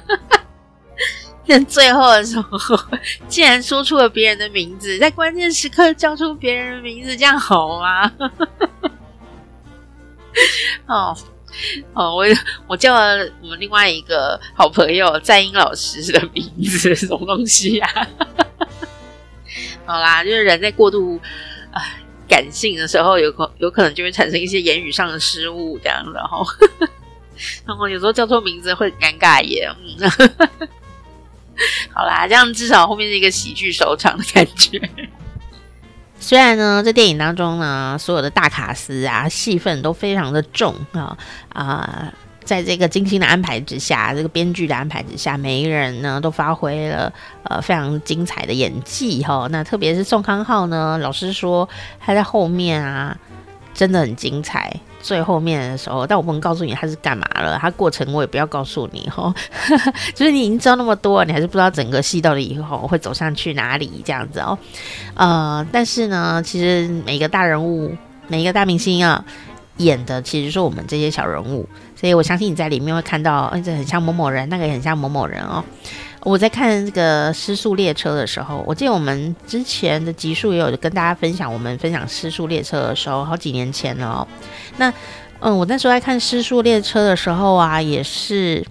(laughs) 但最后的时候 (laughs) 竟然说出了别人的名字，在关键时刻叫出别人的名字，这样好吗？哦哦，我我叫了我们另外一个好朋友在英老师的名字，什么东西呀、好啦，就是人在过度。感性的时候有可有可能就会产生一些言语上的失误，这样，然后，然后有时候叫错名字会很尴尬耶。嗯，(laughs) 好啦，这样至少后面是一个喜剧收场的感觉。虽然呢，在电影当中呢，所有的大卡司啊，戏份都非常的重啊啊。在这个精心的安排之下，这个编剧的安排之下，每一个人呢都发挥了呃非常精彩的演技哈。那特别是宋康昊呢，老实说他在后面啊真的很精彩。最后面的时候，但我不能告诉你他是干嘛了，他过程我也不要告诉你哈。(laughs) 就是你已经知道那么多，你还是不知道整个戏到底以后会走上去哪里这样子哦。呃，但是呢，其实每一个大人物，每一个大明星啊。演的其实是我们这些小人物，所以我相信你在里面会看到，嗯，这很像某某人，那个也很像某某人哦。我在看这个《失速列车》的时候，我记得我们之前的集数也有跟大家分享，我们分享《失速列车》的时候，好几年前了哦。那嗯，我那时候在看《失速列车》的时候啊，也是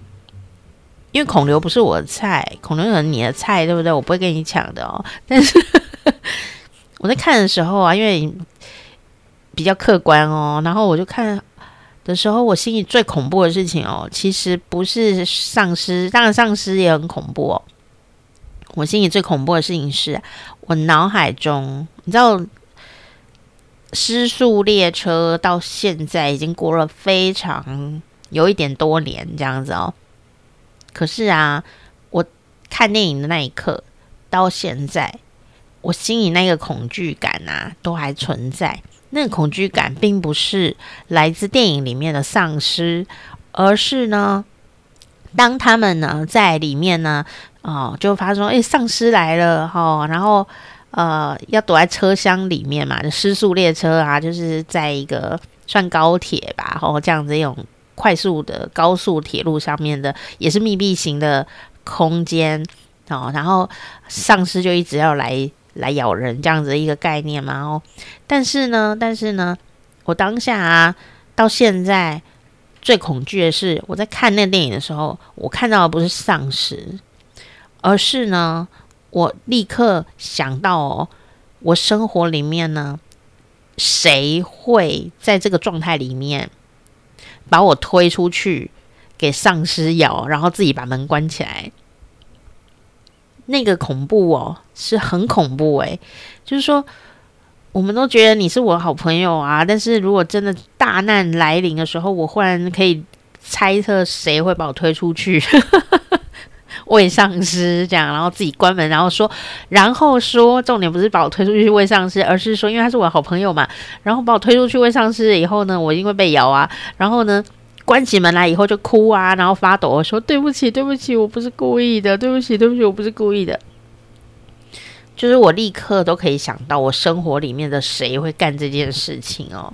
因为孔刘不是我的菜，孔刘可能你的菜，对不对？我不会跟你抢的哦。(laughs) 但是我在看的时候啊，因为比较客观哦，然后我就看。的时候，我心里最恐怖的事情哦，其实不是丧尸，当然丧尸也很恐怖哦。我心里最恐怖的事情是，我脑海中，你知道，失速列车到现在已经过了非常有一点多年这样子哦。可是啊，我看电影的那一刻到现在，我心里那个恐惧感啊，都还存在。那个恐惧感并不是来自电影里面的丧尸，而是呢，当他们呢在里面呢，哦，就发说，哎，丧尸来了哈、哦，然后呃，要躲在车厢里面嘛，就失速列车啊，就是在一个算高铁吧，哦，这样子一种快速的高速铁路上面的，也是密闭型的空间哦，然后丧尸就一直要来。来咬人这样子的一个概念嘛？哦，但是呢，但是呢，我当下啊，到现在最恐惧的是，我在看那电影的时候，我看到的不是丧尸，而是呢，我立刻想到哦，我生活里面呢，谁会在这个状态里面把我推出去给丧尸咬，然后自己把门关起来？那个恐怖哦，是很恐怖诶。就是说，我们都觉得你是我好朋友啊，但是如果真的大难来临的时候，我忽然可以猜测谁会把我推出去喂丧尸，(laughs) 这样，然后自己关门，然后说，然后说，重点不是把我推出去喂丧尸，而是说，因为他是我的好朋友嘛，然后把我推出去喂丧尸以后呢，我因为被咬啊，然后呢。关起门来以后就哭啊，然后发抖，说对不起，对不起，我不是故意的，对不起，对不起，我不是故意的。就是我立刻都可以想到，我生活里面的谁会干这件事情哦。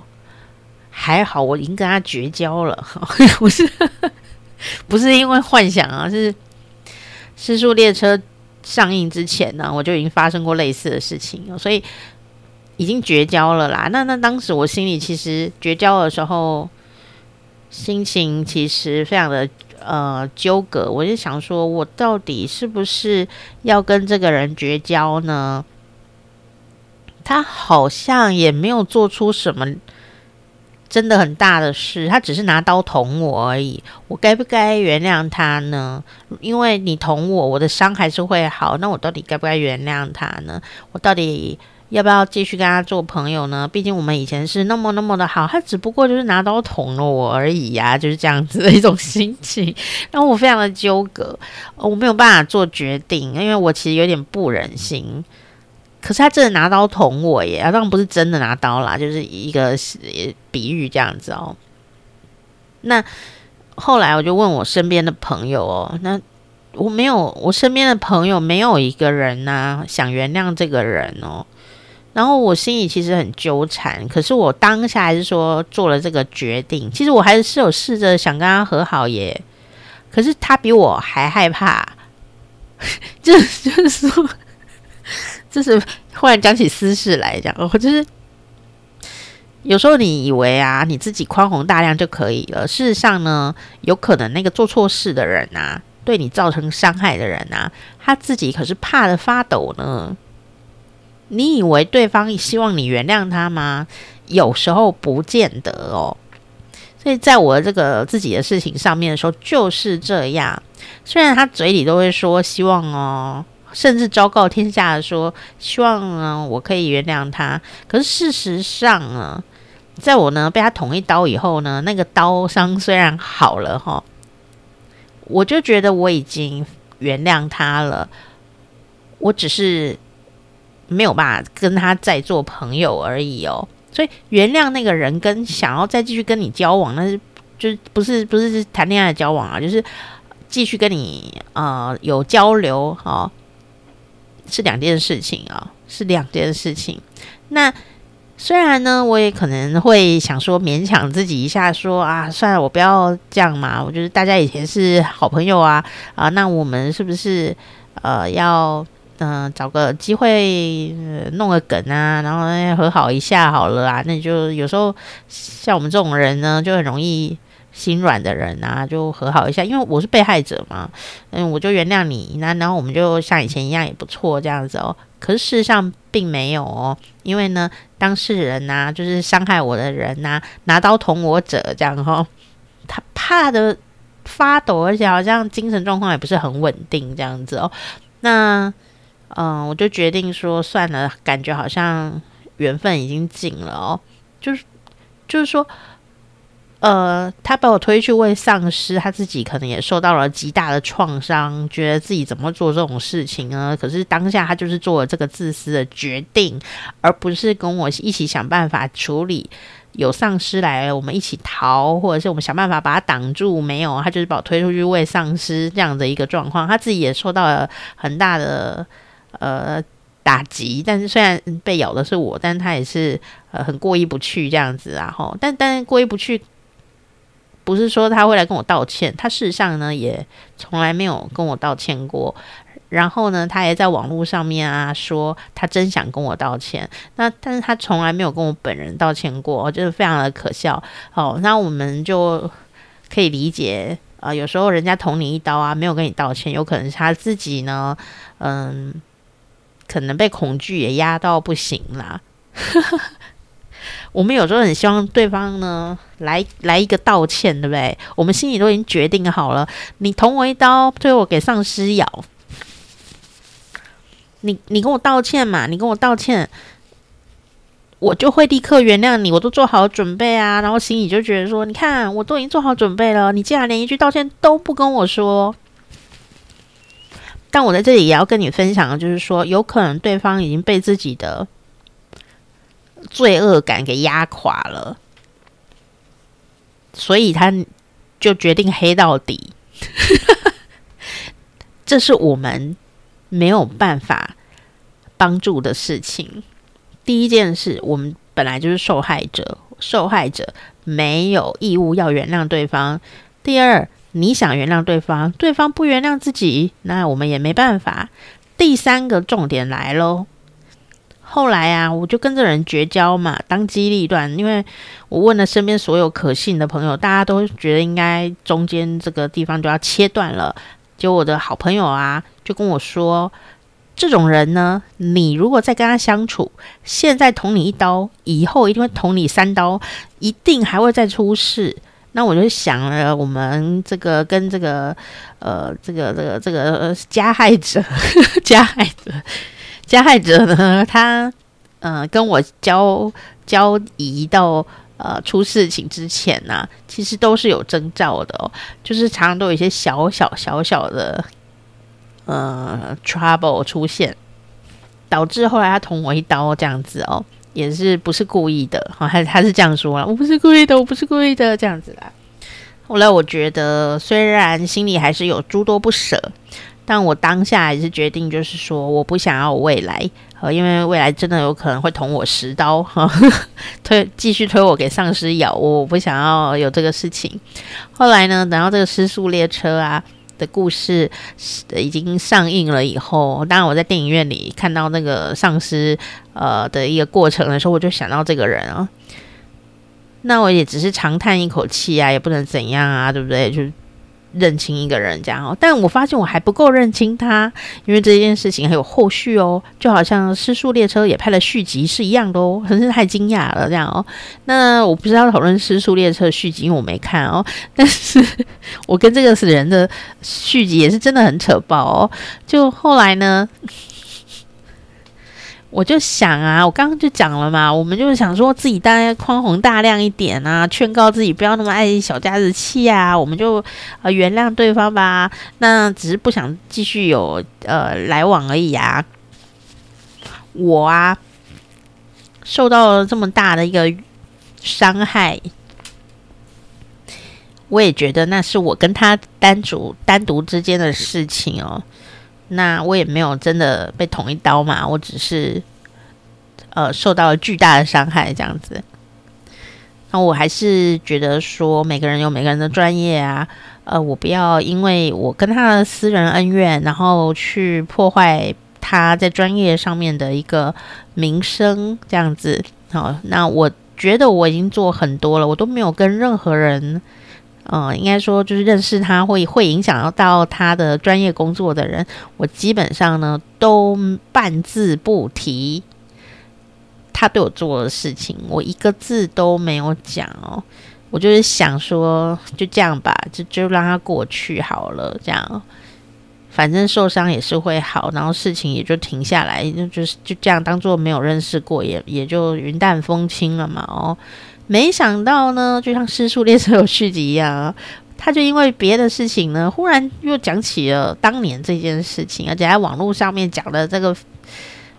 还好我已经跟他绝交了，(laughs) 不是不是因为幻想啊，是《失速列车》上映之前呢，我就已经发生过类似的事情，所以已经绝交了啦。那那当时我心里其实绝交的时候。心情其实非常的呃纠葛，我就想说，我到底是不是要跟这个人绝交呢？他好像也没有做出什么真的很大的事，他只是拿刀捅我而已。我该不该原谅他呢？因为你捅我，我的伤还是会好。那我到底该不该原谅他呢？我到底？要不要继续跟他做朋友呢？毕竟我们以前是那么那么的好，他只不过就是拿刀捅了我而已呀，就是这样子的一种心情，让我非常的纠葛，我没有办法做决定，因为我其实有点不忍心。可是他真的拿刀捅我耶，当然不是真的拿刀啦，就是一个比喻这样子哦。那后来我就问我身边的朋友哦，那我没有，我身边的朋友没有一个人呐想原谅这个人哦。然后我心里其实很纠缠，可是我当下还是说做了这个决定。其实我还是有试着想跟他和好耶，可是他比我还害怕。就 (laughs) 就是说，就是忽然讲起私事来讲，我就是有时候你以为啊，你自己宽宏大量就可以了。事实上呢，有可能那个做错事的人啊，对你造成伤害的人啊，他自己可是怕得发抖呢。你以为对方希望你原谅他吗？有时候不见得哦。所以在我这个自己的事情上面的时候，就是这样。虽然他嘴里都会说希望哦，甚至昭告天下的说希望呢，我可以原谅他。可是事实上呢，在我呢被他捅一刀以后呢，那个刀伤虽然好了哈，我就觉得我已经原谅他了。我只是。没有办法跟他再做朋友而已哦，所以原谅那个人跟想要再继续跟你交往，那是就不是不是谈恋爱交往啊，就是继续跟你呃有交流哦，是两件事情啊，是两件事情。那虽然呢，我也可能会想说勉强自己一下说，说啊，算了，我不要这样嘛。我觉得大家以前是好朋友啊，啊，那我们是不是呃要嗯、找个机会、弄个梗啊，然后和好一下好了啊？那就有时候像我们这种人呢，就很容易心软的人啊，就和好一下，因为我是被害者嘛，嗯，我就原谅你，那然后我们就像以前一样也不错这样子哦。可是事实上并没有哦，因为呢，当事人呐、啊，就是伤害我的人呐、啊，拿刀捅我者这样、哦，他怕的发抖，而且好像精神状况也不是很稳定这样子哦。那嗯，我就决定说算了，感觉好像缘分已经尽了哦，就是就是说。呃，他把我推去喂丧尸，他自己可能也受到了极大的创伤，觉得自己怎么做这种事情呢？可是当下他就是做了这个自私的决定，而不是跟我一起想办法处理。有丧尸来，我们一起逃，或者是我们想办法把他挡住。没有，他就是把我推出去喂丧尸这样的一个状况，他自己也受到了很大的呃打击。但是虽然被咬的是我，但他也是呃很过意不去这样子啊。吼，但但是过意不去。不是说他会来跟我道歉，他事实上呢也从来没有跟我道歉过。然后呢，他也在网络上面啊说他真想跟我道歉，那但是他从来没有跟我本人道歉过，就是非常的可笑。哦，那我们就可以理解啊，有时候人家捅你一刀啊，没有跟你道歉，有可能是他自己呢，嗯，可能被恐惧也压到不行啦。(laughs) 我们有时候很希望对方呢来来一个道歉，对不对？我们心里都已经决定好了，你捅我一刀，最后我给丧尸咬，你你跟我道歉嘛，你跟我道歉，我就会立刻原谅你，我都做好准备啊，然后心里就觉得说，你看我都已经做好准备了，你竟然连一句道歉都不跟我说。但我在这里也要跟你分享的就是说，有可能对方已经被自己的。罪恶感给压垮了，所以他就决定黑到底。(laughs) 这是我们没有办法帮助的事情。第一件事，我们本来就是受害者，受害者没有义务要原谅对方。第二，你想原谅对方，对方不原谅自己，那我们也没办法。第三个重点来喽。后来啊，我就跟这人绝交嘛，当机立断。因为我问了身边所有可信的朋友，大家都觉得应该中间这个地方就要切断了。结果我的好朋友啊，就跟我说，这种人呢，你如果再跟他相处，现在捅你一刀，以后一定会捅你三刀，一定还会再出事。那我就想了，我们这个跟这个呃，这个这个这个加害者，加害者。(laughs) 加害者呢，他嗯、呃、跟我交交易到呃出事情之前呢、其实都是有征兆的哦，就是常常都有一些小小小小的呃 trouble 出现，导致后来他捅我一刀这样子哦，也是不是故意的，好、他他是这样说了，我不是故意的，我不是故意的这样子啦。后来我觉得虽然心里还是有诸多不舍。但我当下还是决定，就是说，我不想要未来，呃，因为未来真的有可能会捅我十刀，哈，(laughs) 推继续推我给丧尸咬，我不想要有这个事情。后来呢，等到这个失速列车啊的故事已经上映了以后，当然我在电影院里看到那个丧尸呃的一个过程的时候，我就想到这个人啊，那我也只是长叹一口气啊，也不能怎样啊，对不对？就。认清一个人这样哦，但我发现我还不够认清他，因为这件事情还有后续哦，就好像《失速列车》也拍了续集是一样的哦，真是太惊讶了这样哦。那我不知道讨论《失速列车》续集，因为我没看哦，(laughs) 但是我跟这个死人的续集也是真的很扯爆哦。就后来呢？我就想啊，我刚刚就讲了嘛，我们就是想说自己大概宽宏大量一点啊，劝告自己不要那么爱小家子气啊，我们就呃原谅对方吧。那只是不想继续有呃来往而已啊。我啊，受到了这么大的一个伤害，我也觉得那是我跟他单独单独之间的事情哦。那我也没有真的被捅一刀嘛，我只是呃受到了巨大的伤害，这样子。那我还是觉得说，每个人有每个人的专业啊，呃，我不要因为我跟他的私人恩怨，然后去破坏他在专业上面的一个名声，这样子。好，那我觉得我已经做很多了，我都没有跟任何人，呃，应该说就是认识他会会影响到他的专业工作的人，我基本上呢都半字不提。他对我做的事情，我一个字都没有讲哦。我就是想说，就这样吧，就就让他过去好了。这样，反正受伤也是会好，然后事情也就停下来，就就是就这样当做没有认识过，也也就云淡风轻了嘛。哦，没想到呢，就像《尸速列车》有续集一样，他就因为别的事情呢，忽然又讲起了当年这件事情，而且在网络上面讲的这个。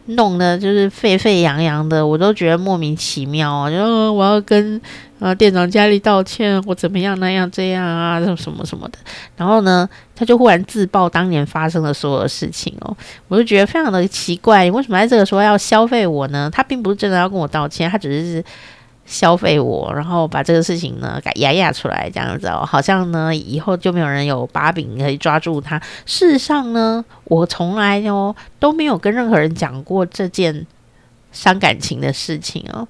弄得就是沸沸扬扬的，我都觉得莫名其妙啊！就我要跟呃店长家里道歉，我怎么样那样这样啊，什么什么什么的。然后呢，他就忽然自曝当年发生的所有事情哦，我就觉得非常的奇怪，你为什么在这个时候要消费我呢？他并不是真的要跟我道歉，他只是。消费我，然后把这个事情呢给压压出来，这样子哦，好像呢以后就没有人有把柄可以抓住他。事实上呢，我从来哦都没有跟任何人讲过这件伤感情的事情哦，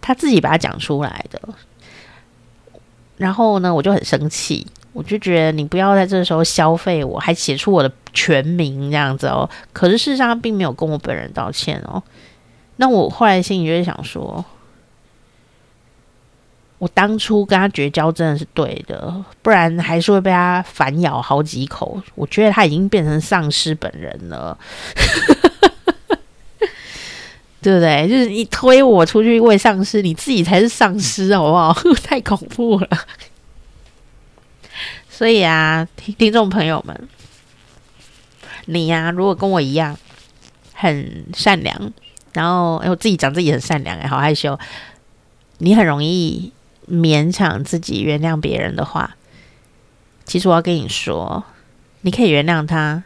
他自己把它讲出来的。然后呢，我就很生气，我就觉得你不要在这时候消费我，还写出我的全名这样子哦。可是事实上他并没有跟我本人道歉哦。那我后来心里就是想说。我当初跟他绝交真的是对的，不然还是会被他反咬好几口。我觉得他已经变成丧尸本人了，(laughs) 对不对？就是你推我出去喂丧尸，你自己才是丧尸，好不好？(laughs) 太恐怖了。所以啊，听听众朋友们，你呀、啊，如果跟我一样很善良，然后哎，我自己讲自己很善良，哎，好害羞，你很容易。勉强自己原谅别人的话，其实我要跟你说，你可以原谅他，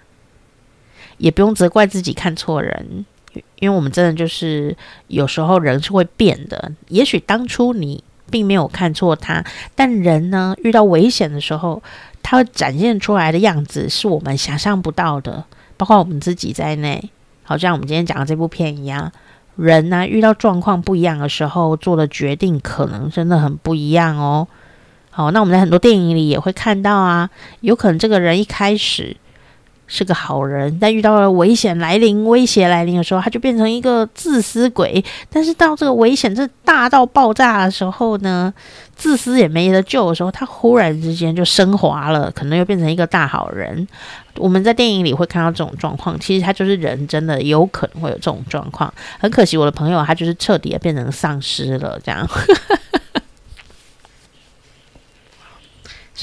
也不用责怪自己看错人，因为我们真的就是有时候人是会变的。也许当初你并没有看错他，但人呢，遇到危险的时候，他展现出来的样子是我们想象不到的，包括我们自己在内。好像我们今天讲的这部片一样。人呢、遇到状况不一样的时候，做的决定可能真的很不一样哦。好，那我们在很多电影里也会看到啊，有可能这个人一开始是个好人，但遇到了危险来临、威胁来临的时候，他就变成一个自私鬼。但是到这个危险这大到爆炸的时候呢，自私也没得救的时候，他忽然之间就升华了，可能又变成一个大好人。我们在电影里会看到这种状况，其实他就是人，真的有可能会有这种状况。很可惜，我的朋友他就是彻底的变成丧尸了，这样。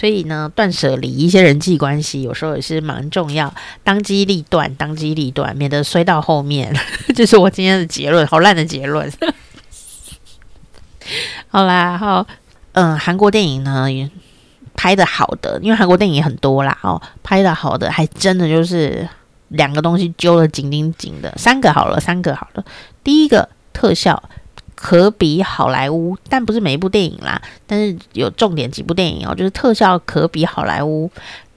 所以呢，断舍离一些人际关系，有时候也是蛮重要。当机立断，当机立断，免得衰到后面。(laughs) 这是我今天的结论，好烂的结论。(laughs) 好啦，好，嗯，韩国电影呢？拍的好的，因为韩国电影很多啦哦，拍的好的还真的就是两个东西揪得紧紧紧的，三个好了，三个好了。第一个特效可比好莱坞，但不是每一部电影啦，但是有重点几部电影哦，就是特效可比好莱坞。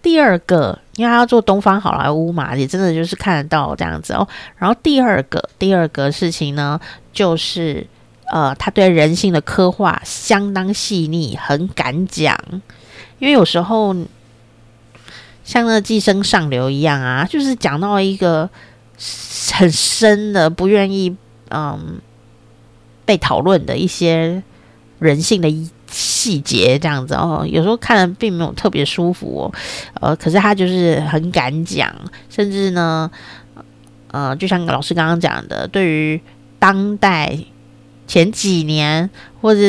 第二个，因为他要做东方好莱坞嘛，也真的就是看得到这样子哦。然后第二个，第二个事情呢，就是呃，他对人性的刻画相当细腻，很敢讲。因为有时候像那《寄生上流》一样啊，就是讲到一个很深的、不愿意嗯被讨论的一些人性的细节，这样子哦。有时候看了并没有特别舒服哦，呃，可是他就是很敢讲，甚至呢，呃，就像老师刚刚讲的，对于当代前几年或者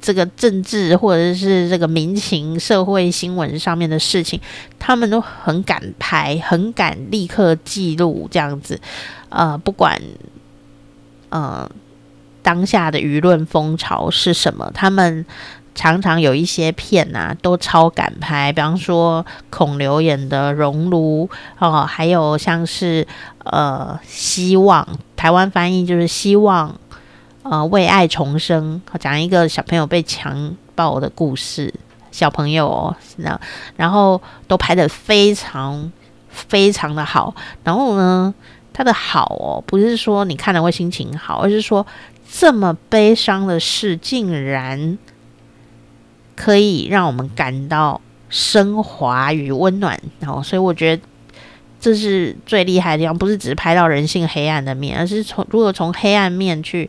这个政治或者是这个民情、社会新闻上面的事情，他们都很敢拍，很敢立刻记录这样子。呃，不管嗯当下的舆论风潮是什么，他们常常有一些片啊，都超敢拍。比方说孔刘演的《熔炉》哦，还有像是呃希望台湾翻译就是希望呃为爱重生，讲一个小朋友被强暴的故事。小朋友哦，那然后都拍得非常非常的好。然后呢，他的好哦，不是说你看了会心情好，而是说这么悲伤的事竟然可以让我们感到升华与温暖。然后，所以我觉得这是最厉害的地方，不是只是拍到人性黑暗的面，而是从如果从黑暗面去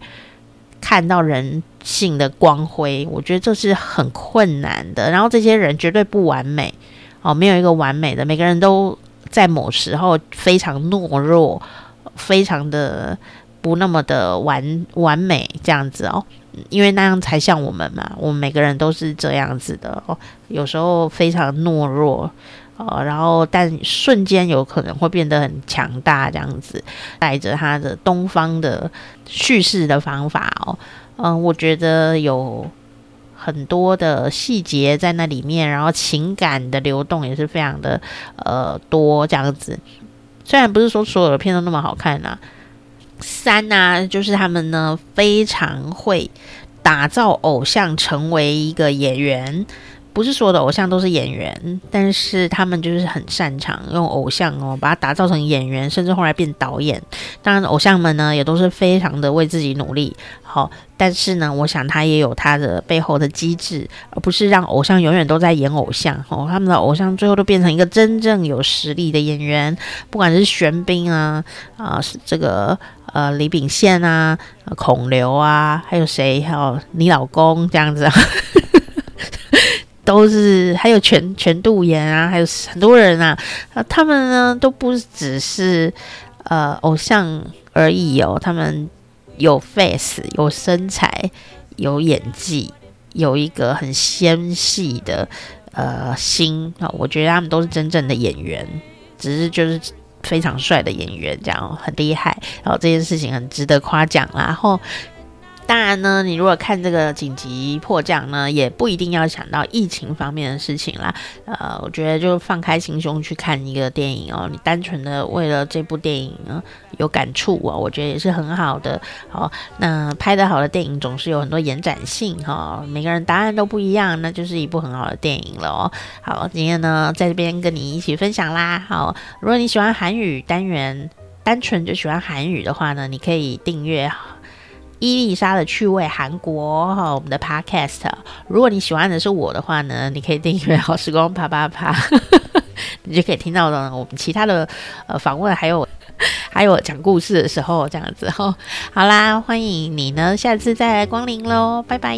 看到人性的光辉，我觉得这是很困难的。然后这些人绝对不完美哦，没有一个完美的，每个人都在某时候非常懦弱，非常的不那么的完完美这样子哦，因为那样才像我们嘛，我们每个人都是这样子的哦，有时候非常懦弱。呃，然后但瞬间有可能会变得很强大，这样子带着他的东方的叙事的方法哦，嗯、我觉得有很多的细节在那里面，然后情感的流动也是非常的呃多，这样子。虽然不是说所有的片都那么好看呐、啊，三呢、就是他们呢非常会打造偶像成为一个演员。不是所有的偶像都是演员，但是他们就是很擅长用偶像哦，把它打造成演员，甚至后来变导演。当然，偶像们呢也都是非常的为自己努力。好，但是呢，我想他也有他的背后的机制，而不是让偶像永远都在演偶像。哦，他们的偶像最后都变成一个真正有实力的演员，不管是玄彬啊啊，是这个呃李秉宪啊，孔刘啊，还有谁？还有你老公这样子啊。都是还有全全度妍啊，还有很多人啊，啊，他们呢都不只是呃偶像而已哦，他们有 face，有身材，有演技，有一个很纤细的呃心啊，我觉得他们都是真正的演员，只是就是非常帅的演员，这样很厉害，然后这件事情很值得夸奖啦，然后。当然呢，你如果看这个紧急迫降呢，也不一定要想到疫情方面的事情啦。呃，我觉得就放开心胸去看一个电影哦，你单纯的为了这部电影呢有感触哦，我觉得也是很好的。好，那拍得好的电影总是有很多延展性哈，每个人答案都不一样，那就是一部很好的电影了哦。好，今天呢在这边跟你一起分享啦。好，如果你喜欢韩语单元，单纯就喜欢韩语的话呢，你可以订阅。(laughs) 伊丽莎的趣味韩国哈，我们的 Podcast。如果你喜欢的是我的话呢，你可以订阅好时光啪啪啪，(laughs) 你就可以听到的我们其他的呃访问，还有还有讲故事的时候这样子哈。好啦，欢迎你呢，下次再来光临喽，拜拜。